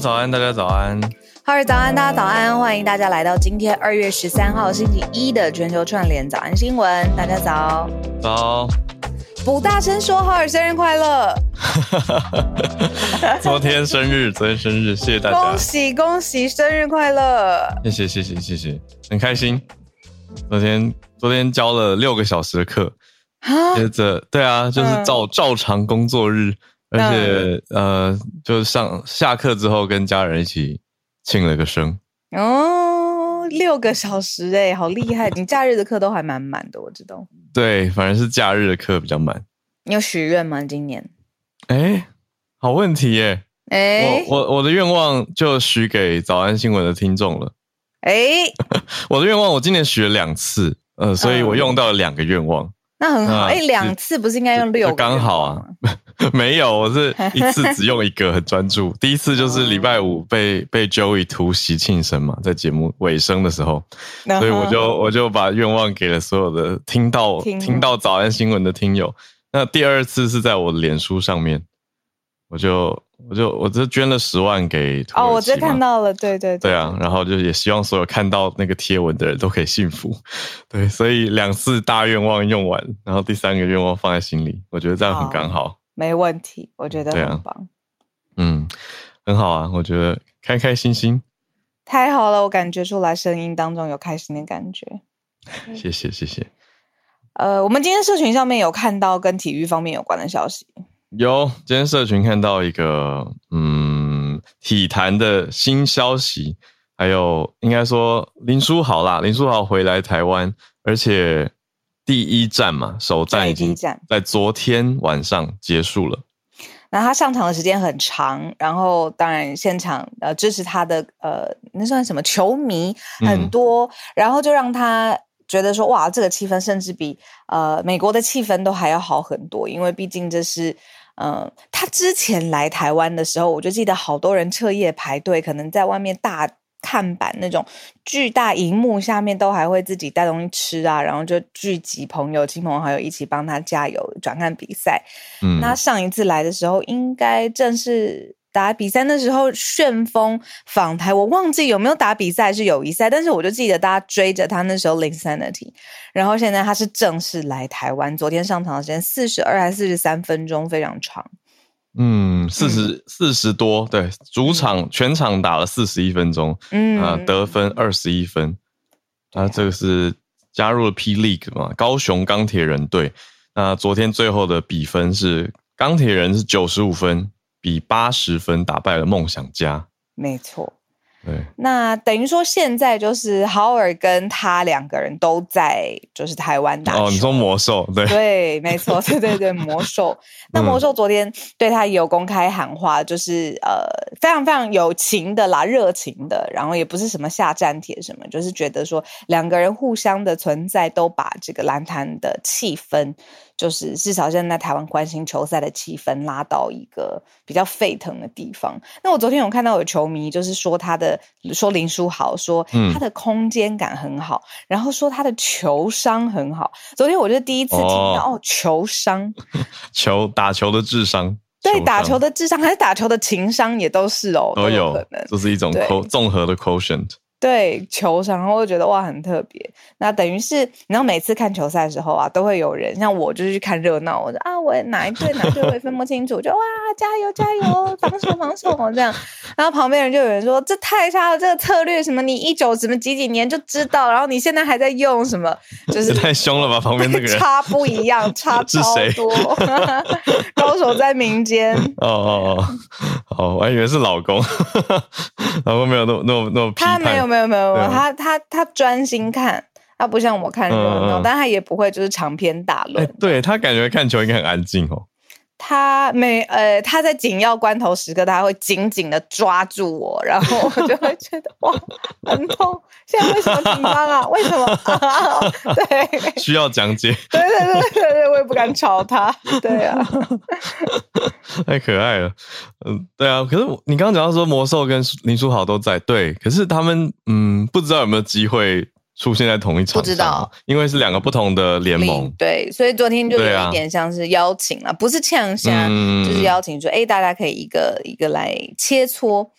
早安，大家早安。哈尔早安，大家早安，欢迎大家来到今天二月十三号星期一的全球串联早安新闻。大家早。早。不大声说：“哈尔生日快乐！” 昨天生日，昨天生日，谢谢大家。恭喜恭喜，生日快乐！谢谢谢谢谢谢，很开心。昨天昨天教了六个小时的课，接着对啊，就是照、嗯、照常工作日。而且，呃，就上下课之后，跟家人一起庆了个生。哦，六个小时哎，好厉害！你假日的课都还蛮满的，我知道。对，反正是假日的课比较满。你有许愿吗？今年？哎，好问题耶！哎，我我我的愿望就许给早安新闻的听众了。哎，我的愿望我今年许了两次，呃，所以我用到了两个愿望。那很好，哎，两次不是应该用六个？刚好啊，没有，我是一次只用一个，很专注。第一次就是礼拜五被被 Joey 突袭庆生嘛，在节目尾声的时候，所以我就我就把愿望给了所有的听到听到早安新闻的听友。那第二次是在我的脸书上面，我就。我就我就捐了十万给。哦，我这看到了，对对对，对啊，然后就也希望所有看到那个贴文的人都可以幸福，对，所以两次大愿望用完，然后第三个愿望放在心里，我觉得这样很刚好，没问题，我觉得很棒，嗯，很好啊，我觉得开开心心，太好了，我感觉出来声音当中有开心的感觉，谢谢谢谢，呃，我们今天社群上面有看到跟体育方面有关的消息。有，今天社群看到一个嗯体坛的新消息，还有应该说林书豪啦，林书豪回来台湾，而且第一站嘛，首战已经在昨天晚上结束了。那他上场的时间很长，然后当然现场呃支持他的呃那算什么球迷很多，嗯，然后就让他觉得说哇，这个气氛甚至比呃美国的气氛都还要好很多，因为毕竟这是。嗯，他之前来台湾的时候，我就记得好多人彻夜排队，可能在外面大看板那种巨大荧幕下面，都还会自己带东西吃啊，然后就聚集朋友、亲朋好友一起帮他加油、转看比赛。嗯，那上一次来的时候，应该正是。打比赛那时候，旋风访台，我忘记有没有打比赛是友谊赛，但是我就记得大家追着他那时候 Linsanity，然后现在他是正式来台湾，昨天上场的时间四十二还是四十三分钟，非常长。嗯，四十四十多，对，主场全场打了四十一分钟，嗯啊，得分二十一分，啊，这个是加入了 P League 嘛，高雄钢铁人队，那昨天最后的比分是钢铁人是九十五分。比八十分打败了梦想家，没错。对，那等于说现在就是豪尔跟他两个人都在就是台湾打球。哦，你说魔兽，对对，没错，对对对，魔兽。那魔兽昨天对他也有公开喊话，就是呃非常非常有情的啦，热情的，然后也不是什么下战帖什么，就是觉得说两个人互相的存在都把这个篮坛的气氛。就是至少现在台湾关心球赛的气氛拉到一个比较沸腾的地方。那我昨天有看到有球迷就是说他的说林书豪说他的空间感很好，嗯，然后说他的球商很好。昨天我就第一次听到哦，哦，球商，球打球的智商，对，打球的智商还是打球的情商也都是哦，都有可能，这是一种综合的 quotient。对球场，然后我就觉得哇，很特别。那等于是，你知道每次看球赛的时候啊，都会有人像我，就是去看热闹。我说啊，我哪一队哪一队我也分不清楚，就哇，加油加油，防守防守这样。然后旁边人就有人说，这太差了，这个策略什么，你一九什么几几年就知道，然后你现在还在用什么，就是太凶了吧？旁边那个人 差不一样，差 超多。高手在民间。哦哦哦，哦，我还以为是老公，老公没有那么那么那么批判。他没有。没有没有没有，他他他专心看，他不像我看热闹，但他也不会就是长篇大论。对，他感觉看球应该很安静哦。他每呃，他在紧要关头时刻，他会紧紧的抓住我，然后我就会觉得哇，很痛。现在为什么紧张啊？为什么？啊、对，需要讲解。对对对对对，我也不敢吵他。对啊，太可爱了。嗯，对啊。可是你刚刚讲到说魔兽跟林书豪都在，对，可是他们嗯，不知道有没有机会出现在同一场？不知道，因为是两个不同的联盟。对，所以昨天就有一点像是邀请了，啊、不是呛虾，嗯、就是邀请说，哎，大家可以一个一个来切磋。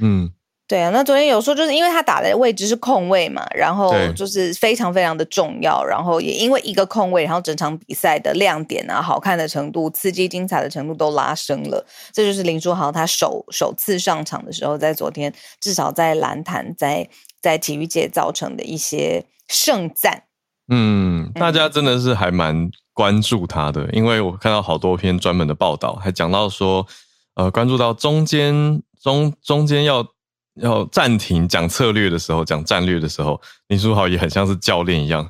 嗯。对啊，那昨天有说，就是因为他打的位置是空位嘛，然后就是非常非常的重要，然后也因为一个空位，然后整场比赛的亮点啊、好看的程度、刺激精彩的程度都拉升了。这就是林书豪他首首次上场的时候，在昨天至少在篮坛在在体育界造成的一些盛赞。嗯，大家真的是还蛮关注他的，嗯、因为我看到好多篇专门的报道，还讲到说，呃，关注到中间中中间要。要暂停讲策略的时候，讲战略的时候，林书豪也很像是教练一样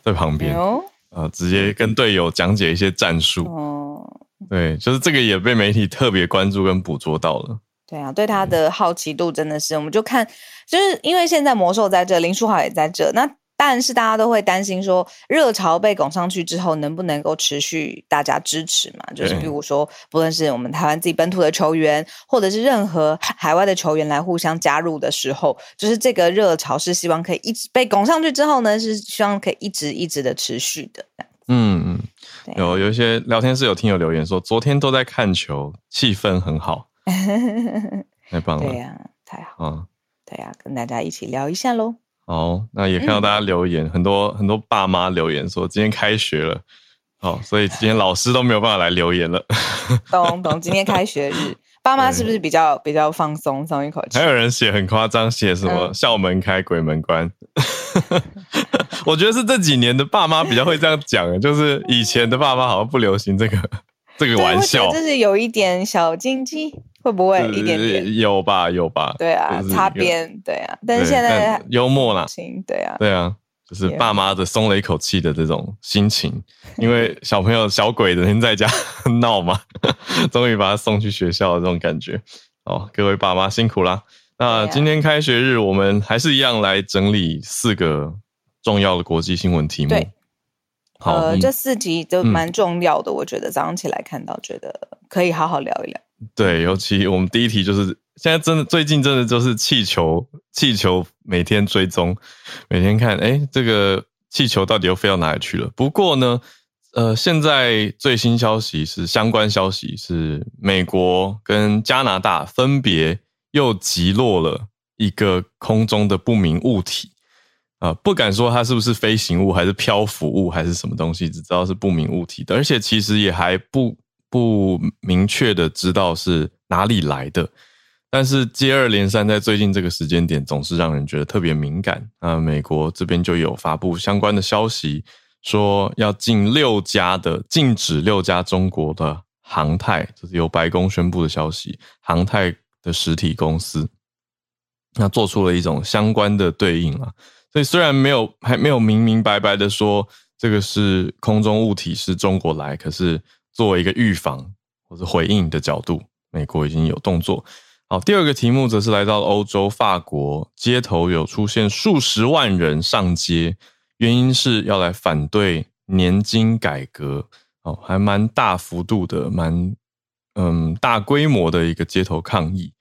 在旁边，啊、呃，直接跟队友讲解一些战术。哦，对，就是这个也被媒体特别关注跟捕捉到了。对啊，对他的好奇度真的是，我们就看，就是因为现在魔兽在这，林书豪也在这，那。但是大家都会担心说，热潮被拱上去之后，能不能够持续大家支持嘛？就是比如说，不论是我们台湾自己本土的球员，或者是任何海外的球员来互相加入的时候，就是这个热潮是希望可以一直被拱上去之后呢，是希望可以一直一直的持续的。嗯嗯，有有一些聊天室有听友留言说，昨天都在看球，气氛很好，太棒了。对呀、啊，太好。嗯，对呀、啊，跟大家一起聊一下喽。好，那也看到大家留言，嗯、很多很多爸妈留言说今天开学了，好，所以今天老师都没有办法来留言了。懂懂，今天开学日，爸妈是不是比较比较放松，松一口气？还有人写很夸张，写什么校门开，鬼门关。嗯、我觉得是这几年的爸妈比较会这样讲，就是以前的爸妈好像不流行这个这个玩笑，就是有一点小禁忌。会不会一点点有吧？有吧？对啊，擦边，对啊。但是现在幽默啦，对啊，对啊，就是爸妈的松了一口气的这种心情，因为小朋友小鬼整天在家 闹嘛，终于把他送去学校的这种感觉。哦，各位爸妈辛苦啦。那今天开学日，我们还是一样来整理四个重要的国际新闻题目。对，好，呃，这四集都蛮重要的，我觉得早上起来看到，觉得可以好好聊一聊。对，尤其我们第一题就是现在真的最近真的就是气球，气球每天追踪，每天看，哎，这个气球到底又飞到哪里去了？不过呢，呃，现在最新消息是相关消息是美国跟加拿大分别又击落了一个空中的不明物体，啊、不敢说它是不是飞行物还是漂浮物还是什么东西，只知道是不明物体的，而且其实也还不。不明确的知道是哪里来的，但是接二连三在最近这个时间点，总是让人觉得特别敏感。啊，美国这边就有发布相关的消息，说要禁六家的禁止六家中国的航太，这是由白宫宣布的消息，航太的实体公司，那做出了一种相关的对应啊。所以虽然没有还没有明明白白的说这个是空中物体是中国来，可是。作为一个预防或者回应的角度，美国已经有动作。好，第二个题目则是来到欧洲，法国街头有出现数十万人上街，原因是要来反对年金改革。哦，还蛮大幅度的，蛮嗯大规模的一个街头抗议。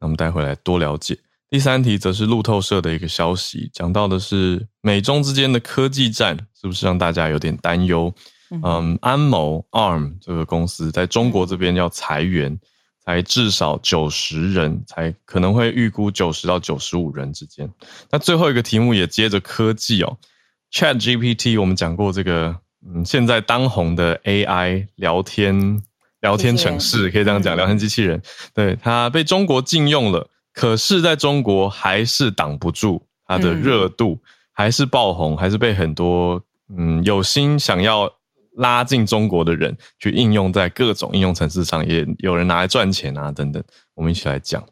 那我们待会来多了解。第三题则是路透社的一个消息，讲到的是美中之间的科技战，是不是让大家有点担忧？嗯，安谋 ARM 这个公司在中国这边要裁员，才至少九十人，才可能会预估九十到九十五人之间。那最后一个题目也接着科技哦，ChatGPT 我们讲过这个，嗯，现在当红的 AI 聊天聊天城市，可以这样讲，聊天机器人，对，它被中国禁用了，可是在中国还是挡不住它的热度，还是爆红，还是被很多嗯有心想要。拉进中国的人去应用在各种应用程式上，也有人拿来赚钱啊，等等。我们一起来讲。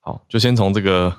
好，就先从这个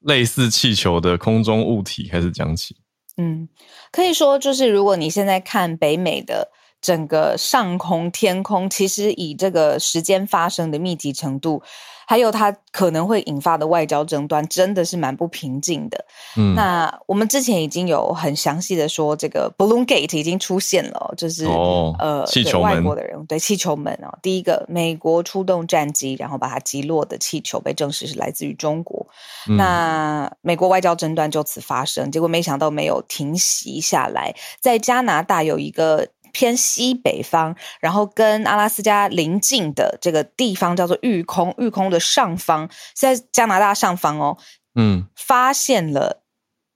类似气球的空中物体开始讲起。嗯，可以说就是，如果你现在看北美的整个上空天空，其实以这个时间发生的密集程度，还有它可能会引发的外交争端，真的是蛮不平静的。嗯，那我们之前已经有很详细的说，这个 Balloon Gate 已经出现了，就是哦，呃，气球，外国的人对气球门哦，第一个美国出动战机，然后把它击落的气球被证实是来自于中国。嗯、那美国外交争端就此发生，结果没想到没有停息下来，在加拿大有一个。偏西北方，然后跟阿拉斯加邻近的这个地方叫做玉空，玉空的上方是在加拿大上方哦，嗯，发现了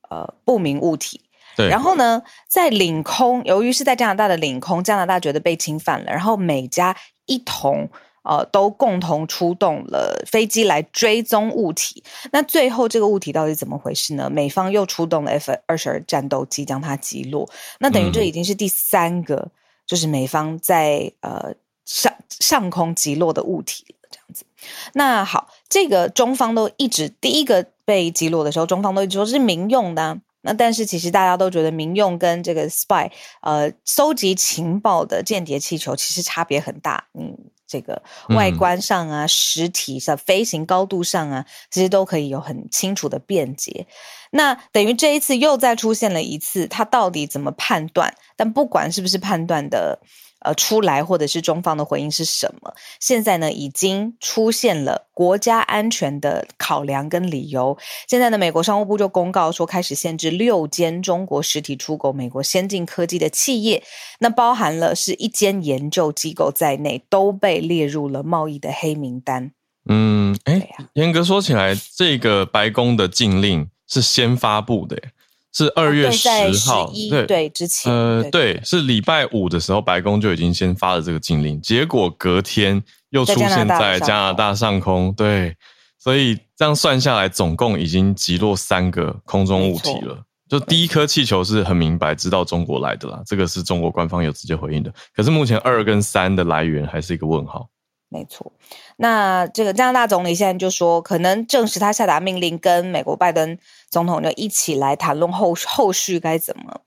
呃不明物体。对，然后呢，在领空，由于是在加拿大的领空，加拿大觉得被侵犯了，然后美加一同呃都共同出动了飞机来追踪物体。那最后这个物体到底怎么回事呢？美方又出动了 F 二十二战斗机将它击落。那等于这已经是第三个，嗯、就是美方在呃上上空击落的物体了，这样子。那好，这个中方都一直第一个被击落的时候，中方都一直说是民用的、啊。那但是其实大家都觉得民用跟这个 spy 呃搜集情报的间谍气球其实差别很大，嗯，这个外观上啊、实体上、飞行高度上啊，其实都可以有很清楚的辩解。那等于这一次又再出现了一次，他到底怎么判断？但不管是不是判断的。呃，出来或者是中方的回应是什么？现在呢，已经出现了国家安全的考量跟理由。现在呢，美国商务部就公告说，开始限制六间中国实体出口美国先进科技的企业，那包含了是一间研究机构在内，都被列入了贸易的黑名单。嗯，哎，严格说起来，这个白宫的禁令是先发布的。是二月十号，对对，之前呃，对，是礼拜五的时候，白宫就已经先发了这个禁令，结果隔天又出现在加拿大上空，对，所以这样算下来，总共已经击落三个空中物体了。就第一颗气球是很明白知道中国来的啦，这个是中国官方有直接回应的。可是目前二跟三的来源还是一个问号。没错，那这个加拿大总理现在就说，可能证实他下达命令，跟美国拜登总统就一起来谈论后后续该怎么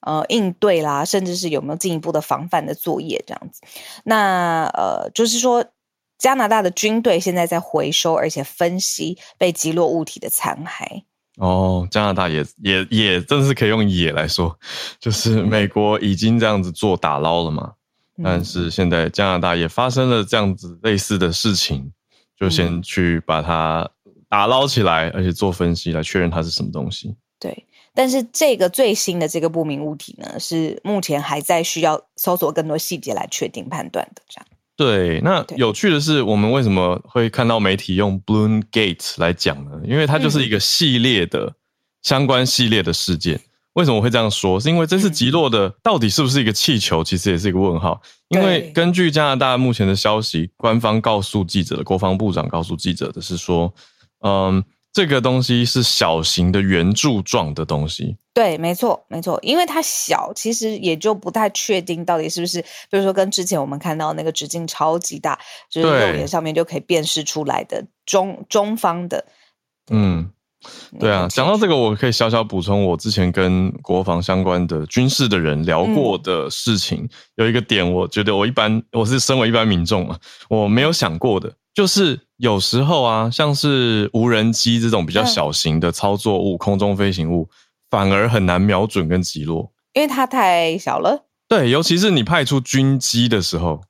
呃应对啦，甚至是有没有进一步的防范的作业这样子。那呃，就是说加拿大的军队现在在回收而且分析被击落物体的残骸。哦，加拿大也也也真的是可以用“也”来说，就是美国已经这样子做打捞了嘛。但是现在加拿大也发生了这样子类似的事情，就先去把它打捞起来，而且做分析来确认它是什么东西。对，但是这个最新的这个不明物体呢，是目前还在需要搜索更多细节来确定判断的。这样。对，那有趣的是，我们为什么会看到媒体用 Balloon Gate 来讲呢？因为它就是一个系列的相关系列的事件。为什么我会这样说？是因为这次击落的到底是不是一个气球？其实也是一个问号。因为根据加拿大目前的消息，官方告诉记者的，国防部长告诉记者的是说，嗯，这个东西是小型的圆柱状的东西。对，没错，没错。因为它小，其实也就不太确定到底是不是，比如说跟之前我们看到那个直径超级大，就是肉眼上面就可以辨识出来的中中方的，嗯。对啊，讲到这个，我可以小小补充，我之前跟国防相关的军事的人聊过的事情，嗯、有一个点，我觉得我一般我是身为一般民众啊，我没有想过的，就是有时候啊，像是无人机这种比较小型的操作物、嗯、空中飞行物，反而很难瞄准跟击落，因为它太小了。对，尤其是你派出军机的时候，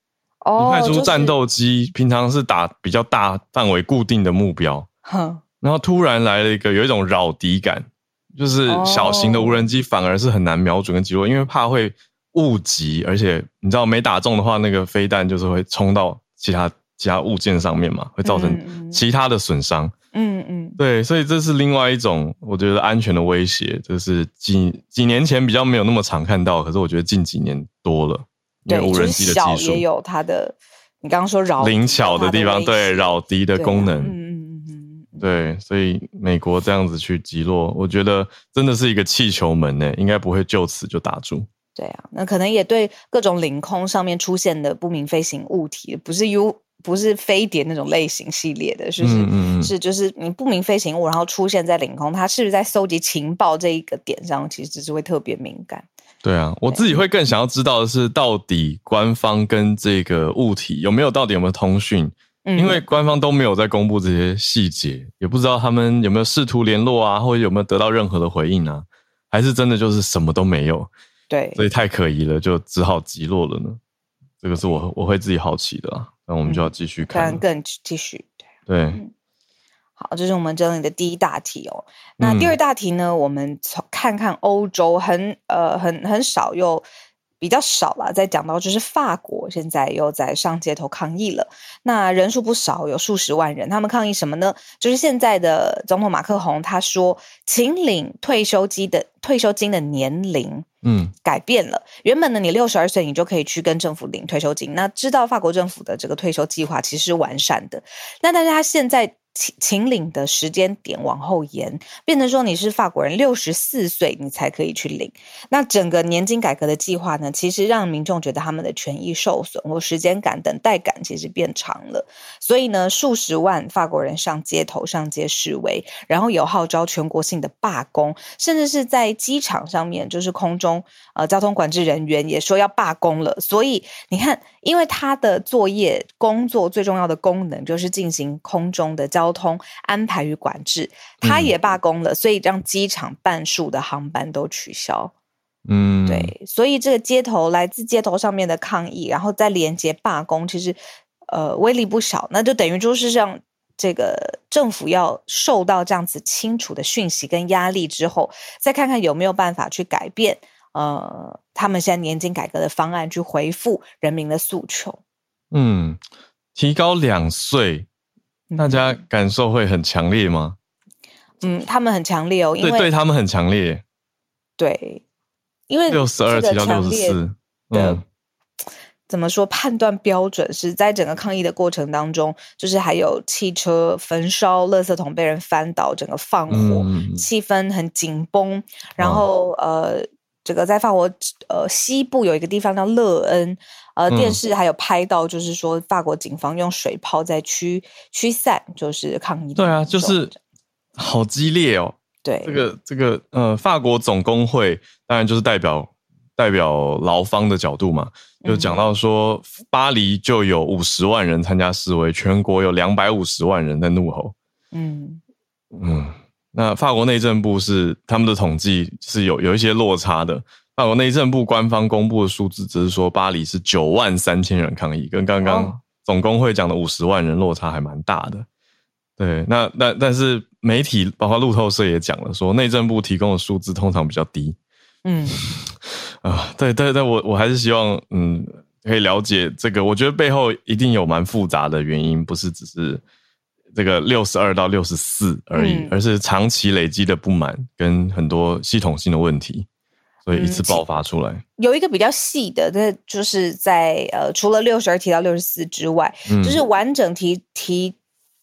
哦、你派出战斗机，就是、平常是打比较大范围固定的目标。哼。然后突然来了一个有一种扰敌感，就是小型的无人机反而是很难瞄准跟击落，因为怕会误击，而且你知道没打中的话，那个飞弹就是会冲到其他其他物件上面嘛，会造成其他的损伤。嗯嗯，对，所以这是另外一种我觉得安全的威胁，就是几几年前比较没有那么常看到，可是我觉得近几年多了，因为无人机的技术。也有它的，你刚刚说扰灵巧的地方，对扰敌的功能。对，所以美国这样子去击落，我觉得真的是一个气球门呢，应该不会就此就打住。对啊，那可能也对各种领空上面出现的不明飞行物体，不是 U，不是飞碟那种类型系列的，是不是？嗯嗯嗯是就是你不明飞行物，然后出现在领空，它是不是在搜集情报这一个点上，其实只是会特别敏感。对啊，我自己会更想要知道的是，到底官方跟这个物体有没有到底有没有通讯？嗯，因为官方都没有在公布这些细节，也不知道他们有没有试图联络啊，或者有没有得到任何的回应啊，还是真的就是什么都没有？对，所以太可疑了，就只好击落了呢。这个是我我会自己好奇的啊，那我们就要继续看，看更继续对。嗯好，这是我们整理的第一大题哦。那第二大题呢？嗯、我们从看看欧洲很呃很很少又比较少了，再讲到就是法国现在又在上街头抗议了。那人数不少，有数十万人。他们抗议什么呢？就是现在的总统马克宏他说，请领退休金的退休金的年龄嗯改变了。嗯、原本呢，你六十二岁你就可以去跟政府领退休金。那知道法国政府的这个退休计划其实是完善的。那但是他现在。秦秦领的时间点往后延，变成说你是法国人六十四岁你才可以去领。那整个年金改革的计划呢，其实让民众觉得他们的权益受损，或时间感、等待感其实变长了。所以呢，数十万法国人上街头、上街示威，然后有号召全国性的罢工，甚至是在机场上面，就是空中呃交通管制人员也说要罢工了。所以你看，因为他的作业工作最重要的功能就是进行空中的交交通安排与管制，他也罢工了，嗯、所以让机场半数的航班都取消。嗯，对，所以这个街头来自街头上面的抗议，然后再连接罢工，其实呃威力不小。那就等于就是让这个政府要受到这样子清楚的讯息跟压力之后，再看看有没有办法去改变呃他们现在年金改革的方案，去回复人民的诉求。嗯，提高两岁。大家感受会很强烈吗？嗯，他们很强烈哦，因为对，对他们很强烈。对，因为六十二提到六十四，嗯，怎么说？判断标准是在整个抗议的过程当中，就是还有汽车焚烧、垃圾桶被人翻倒、整个放火，嗯、气氛很紧绷。然后、哦、呃，这个在法国呃西部有一个地方叫勒恩。呃，电视还有拍到，就是说法国警方用水炮在驱驱散，就是抗议。对啊，就是好激烈哦。对，这个这个呃，法国总工会当然就是代表代表劳方的角度嘛，就讲到说巴黎就有五十万人参加示威，全国有两百五十万人在怒吼。嗯嗯，那法国内政部是他们的统计是有有一些落差的。法国内政部官方公布的数字只是说巴黎是九万三千人抗议，跟刚刚总工会讲的五十万人落差还蛮大的。对，那那但是媒体包括路透社也讲了，说内政部提供的数字通常比较低。嗯，啊，对对对，我我还是希望嗯可以了解这个，我觉得背后一定有蛮复杂的原因，不是只是这个六十二到六十四而已，嗯，而是长期累积的不满跟很多系统性的问题。所以一次爆发出来，嗯、有一个比较细的，那就是在呃，除了六十二提到六十四之外，嗯、就是完整提提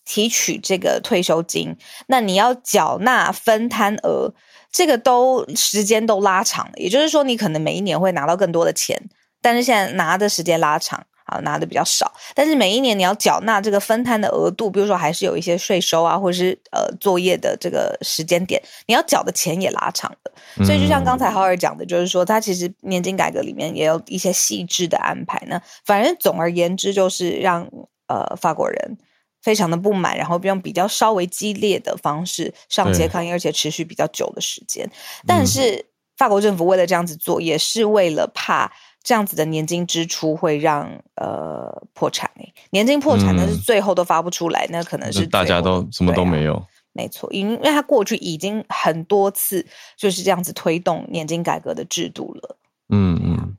提取这个退休金，那你要缴纳分摊额，这个都时间都拉长了。也就是说，你可能每一年会拿到更多的钱，但是现在拿的时间拉长。啊，拿的比较少，但是每一年你要缴纳这个分摊的额度，比如说还是有一些税收啊，或者是呃作业的这个时间点，你要缴的钱也拉长了。所以就像刚才浩尔讲的，就是说他其实年金改革里面也有一些细致的安排呢。反正总而言之，就是让呃法国人非常的不满，然后用比较稍微激烈的方式上街抗议，而且持续比较久的时间。但是法国政府为了这样子做，也是为了怕。这样子的年金支出会让呃破产，年金破产，那是最后都发不出来，嗯、那可能是大家都什么都没有。啊、没错，因为他过去已经很多次就是这样子推动年金改革的制度了。嗯嗯，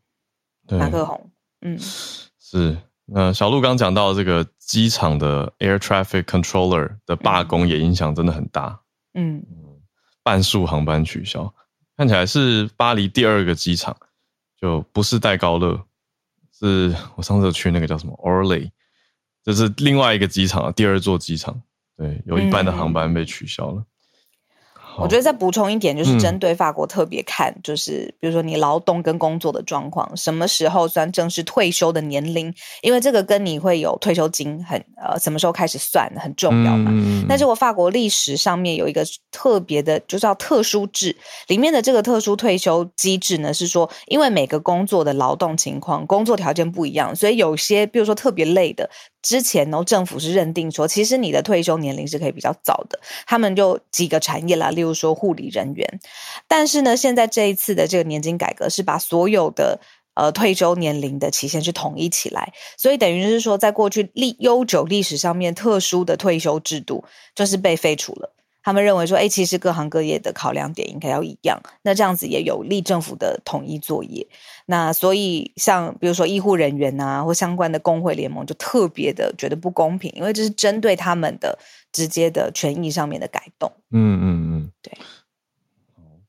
对，马克宏，嗯，是。那小路刚讲到这个机场的 air traffic controller 的罢工也影响真的很大。嗯嗯，半数航班取消，看起来是巴黎第二个机场。就不是戴高乐，是我上次去那个叫什么 Orly，这是另外一个机场，第二座机场，对，有一半的航班被取消了。嗯我觉得再补充一点，就是针对法国特别看，嗯、就是比如说你劳动跟工作的状况，什么时候算正式退休的年龄？因为这个跟你会有退休金很呃什么时候开始算很重要嘛。嗯、但是我法国历史上面有一个特别的，就叫特殊制，里面的这个特殊退休机制呢，是说因为每个工作的劳动情况、工作条件不一样，所以有些比如说特别累的。之前呢，政府是认定说，其实你的退休年龄是可以比较早的。他们就几个产业啦，例如说护理人员。但是呢，现在这一次的这个年金改革是把所有的呃退休年龄的期限是统一起来，所以等于是说，在过去历悠久历史上面特殊的退休制度就是被废除了。他们认为说，哎，其实各行各业的考量点应该要一样，那这样子也有利政府的统一作业。那所以，像比如说医护人员啊，或相关的工会联盟，就特别的觉得不公平，因为这是针对他们的直接的权益上面的改动。嗯嗯嗯，对。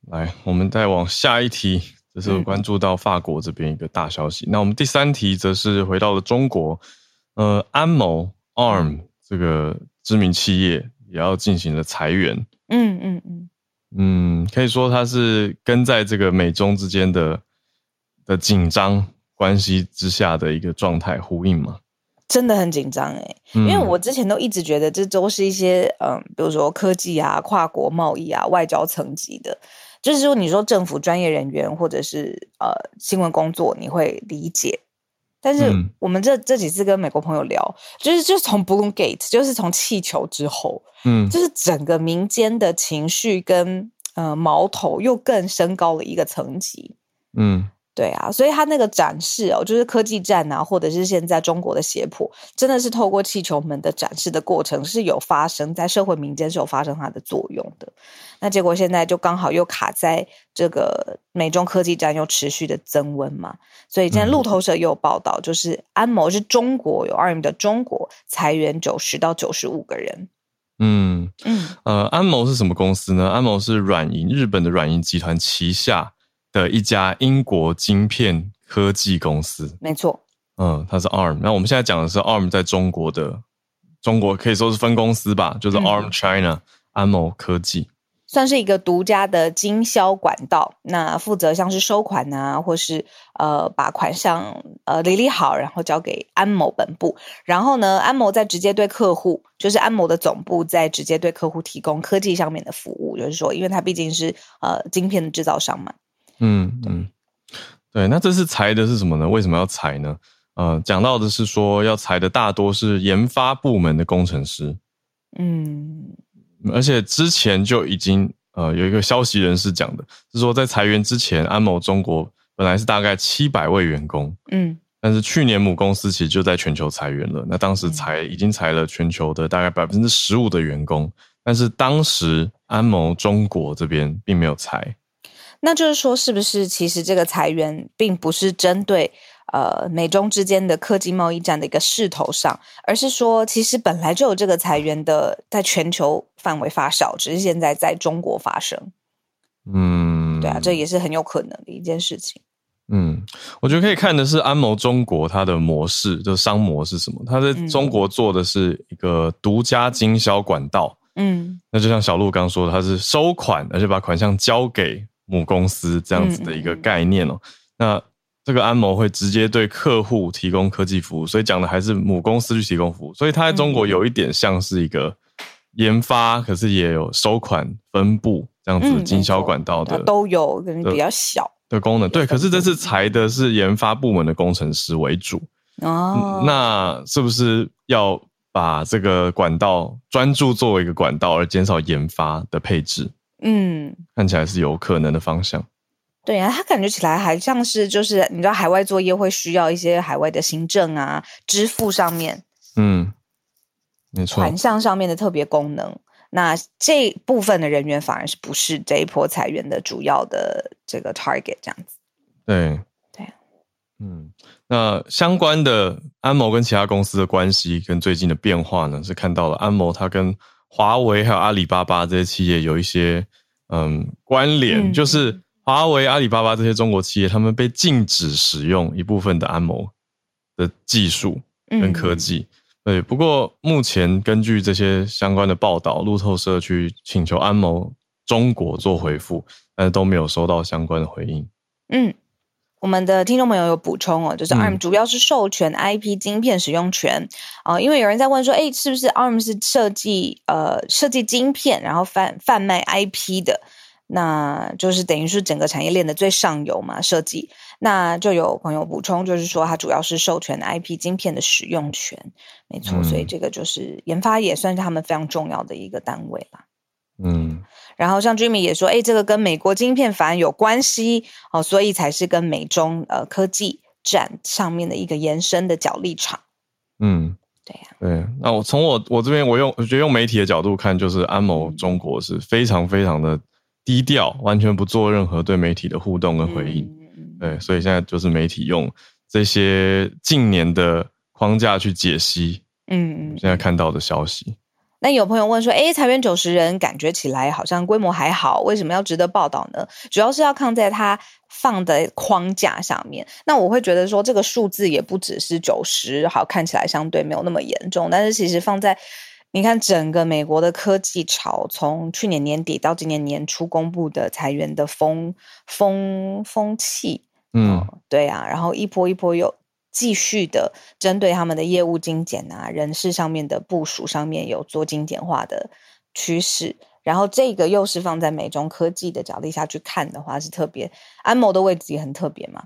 来，我们再往下一题，这是关注到法国这边一个大消息。嗯、那我们第三题则是回到了中国，呃，安谋 ARM 这个知名企业。也要进行了裁员，嗯嗯嗯嗯，可以说它是跟在这个美中之间的的紧张关系之下的一个状态呼应嘛？真的很紧张哎，因为我之前都一直觉得这都是一些嗯，比如说科技啊、跨国贸易啊、外交层级的，就是说你说政府专业人员或者是呃新闻工作，你会理解。但是我们这这几次跟美国朋友聊，就是就是从 Balloongate，就是从气球之后，嗯，就是整个民间的情绪跟呃矛头又更升高了一个层级，嗯。对啊，所以它那个展示哦，就是科技战啊，或者是现在中国的胁迫，真的是透过气球们的展示的过程是有发生在社会民间是有发生它的作用的。那结果现在就刚好又卡在这个美中科技战又持续的增温嘛，所以今天路透社也有报道，就是安谋是中国有 ARM 的中国裁员九十到九十五个人。嗯嗯呃，安谋是什么公司呢？安谋是软银日本的软银集团旗下。的一家英国晶片科技公司，没错，嗯，它是 ARM。那我们现在讲的是 ARM 在中国的中国可以说是分公司吧，就是 ARM China、嗯、安谋科技，算是一个独家的经销管道。那负责像是收款啊，或是呃把款项呃理理好，然后交给安某本部。然后呢，安某再直接对客户，就是安某的总部在直接对客户提供科技上面的服务。就是说，因为它毕竟是呃晶片的制造商嘛。嗯嗯，对，那这次裁的是什么呢？为什么要裁呢？呃，讲到的是说要裁的大多是研发部门的工程师，嗯，而且之前就已经呃有一个消息人士讲的是说，在裁员之前，安某中国本来是大概七百位员工，嗯，但是去年母公司其实就在全球裁员了，那当时裁已经裁了全球的大概百分之十五的员工，但是当时安某中国这边并没有裁。那就是说，是不是其实这个裁员并不是针对呃美中之间的科技贸易战的一个势头上，而是说其实本来就有这个裁员的在全球范围发酵，只是现在在中国发生。嗯，对啊，这也是很有可能的一件事情。嗯，我觉得可以看的是安谋中国它的模式，就是商模是什么？它在中国做的是一个独家经销管道。嗯，那就像小路刚刚说的，它是收款，而且把款项交给。母公司这样子的一个概念哦、那这个安谋会直接对客户提供科技服务，所以讲的还是母公司去提供服务，所以它在中国有一点像是一个研发，可是也有收款分部这样子的经销管道的、嗯、都有，可能比较小的功能。对，可是这次裁的是研发部门的工程师为主。哦，那是不是要把这个管道专注作为一个管道，而减少研发的配置？嗯，看起来是有可能的方向。对啊，他感觉起来还像是就是你知道海外作业会需要一些海外的行政啊、支付上面，嗯，没错，款项上面的特别功能。那这部分的人员反而是不是这一波裁员的主要的这个 target 这样子？对对，嗯，那相关的安谋跟其他公司的关系跟最近的变化呢，是看到了安谋他跟。华为还有阿里巴巴这些企业有一些嗯关联，嗯、就是华为、阿里巴巴这些中国企业，他们被禁止使用一部分的安谋的技术跟科技。嗯、对，不过目前根据这些相关的报道，路透社去请求安谋中国做回复，但是都没有收到相关的回应。嗯。我们的听众朋友有补充哦，就是 ARM 主要是授权 IP 晶片使用权啊、嗯呃，因为有人在问说，哎，是不是 ARM 是设计呃设计晶片，然后贩贩卖 IP 的？那就是等于是整个产业链的最上游嘛，设计。那就有朋友补充，就是说它主要是授权 IP 晶片的使用权，没错，嗯、所以这个就是研发也算是他们非常重要的一个单位吧。嗯，然后像 Jimmy 也说，哎，这个跟美国晶片法案有关系哦，所以才是跟美中呃科技战上面的一个延伸的角力场。嗯。对呀、啊，对，那我从我我这边，我用我觉得用媒体的角度看，就是安某中国是非常非常的低调，完全不做任何对媒体的互动跟回应。嗯、对，所以现在就是媒体用这些近年的框架去解析，嗯，现在看到的消息。那有朋友问说，诶，裁员九十人，感觉起来好像规模还好，为什么要值得报道呢？主要是要看在它放的框架上面。那我会觉得说，这个数字也不只是九十，好，看起来相对没有那么严重。但是其实放在你看整个美国的科技潮，从去年年底到今年年初公布的裁员的风风风气，嗯、哦，对啊，然后一波一波又。继续的针对他们的业务精简啊，人事上面的部署上面有做精简化的趋势，然后这个又是放在美中科技的角度下去看的话，是特别安谋的位置也很特别嘛？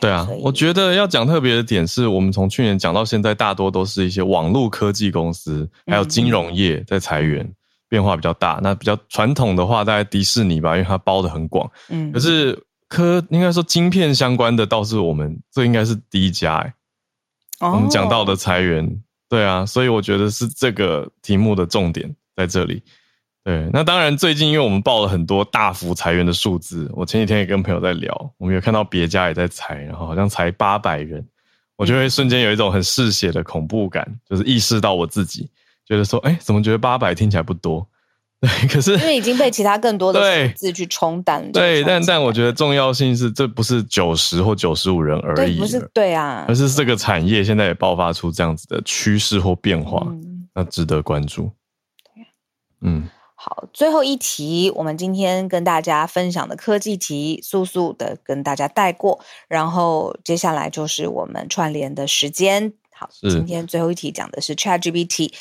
对啊，对啊，我觉得要讲特别的点是我们从去年讲到现在，大多都是一些网络科技公司，还有金融业在裁员，嗯、变化比较大。那比较传统的话，大概迪士尼吧，因为它包的很广，嗯，可是。科应该说晶片相关的倒是我们这应该是第一家哎、欸，oh. 我们讲到的裁员，对啊，所以我觉得是这个题目的重点在这里。对，那当然最近因为我们报了很多大幅裁员的数字，我前几天也跟朋友在聊，我们有看到别家也在裁，然后好像裁八百人，我就会瞬间有一种很嗜血的恐怖感，就是意识到我自己觉得说，哎、欸，怎么觉得八百听起来不多？对，可是因为已经被其他更多的字去冲淡了。对，但但我觉得重要性是，这不是九十或九十五人而已，不是对啊，而是这个产业现在也爆发出这样子的趋势或变化，嗯、那值得关注。对，嗯，好，最后一题，我们今天跟大家分享的科技题，速速的跟大家带过，然后接下来就是我们串联的时间。好，今天最后一题讲的是 ChatGPT，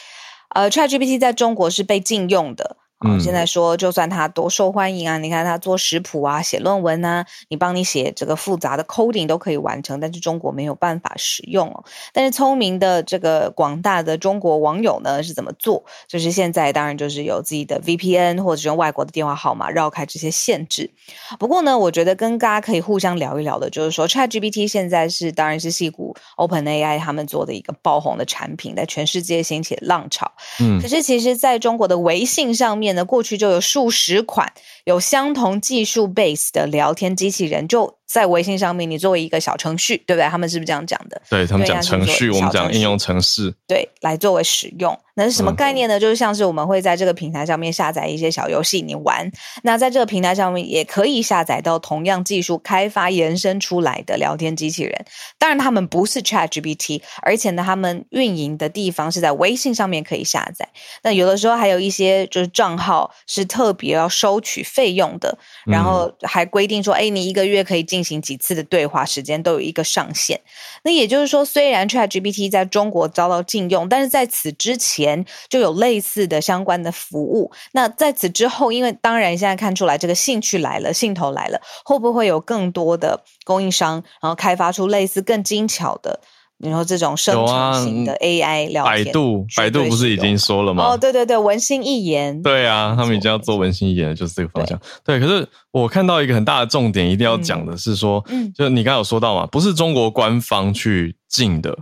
呃，ChatGPT 在中国是被禁用的。嗯，现在说，就算他多受欢迎啊，你看他做食谱啊、写论文啊，你帮你写这个复杂的 coding 都可以完成，但是中国没有办法使用哦。但是聪明的这个广大的中国网友呢，是怎么做？就是现在当然就是有自己的 VPN 或者是用外国的电话号码绕开这些限制。不过呢，我觉得跟大家可以互相聊一聊的，就是说 ChatGPT 现在是当然是戏骨 OpenAI 他们做的一个爆红的产品，在全世界掀起浪潮。嗯，可是其实在中国的微信上面。过去就有数十款有相同技术 base 的聊天机器人，就在微信上面，你作为一个小程序，对不对？他们是不是这样讲的？对，他们讲程序，我们讲应用程式，对，来作为使用。那是什么概念呢？嗯、就是像是我们会在这个平台上面下载一些小游戏，你玩。那在这个平台上面也可以下载到同样技术开发延伸出来的聊天机器人。当然，他们不是 ChatGPT，而且呢，他们运营的地方是在微信上面可以下载。那有的时候还有一些就是账号是特别要收取费用的，然后还规定说，哎，你一个月可以进。进行几次的对话时间都有一个上限，那也就是说，虽然 ChatGPT 在中国遭到禁用，但是在此之前就有类似的相关的服务。那在此之后，因为当然现在看出来这个兴趣来了，兴头来了，会不会有更多的供应商，然后开发出类似更精巧的？你说这种生成型的 AI 聊天，百度百度不是已经说了吗？哦，对对对，文心一言。对啊，他们已经要做文心一言了，就是这个方向。对，对，可是我看到一个很大的重点，一定要讲的是说，嗯，就你刚刚有说到嘛，不是中国官方去禁的，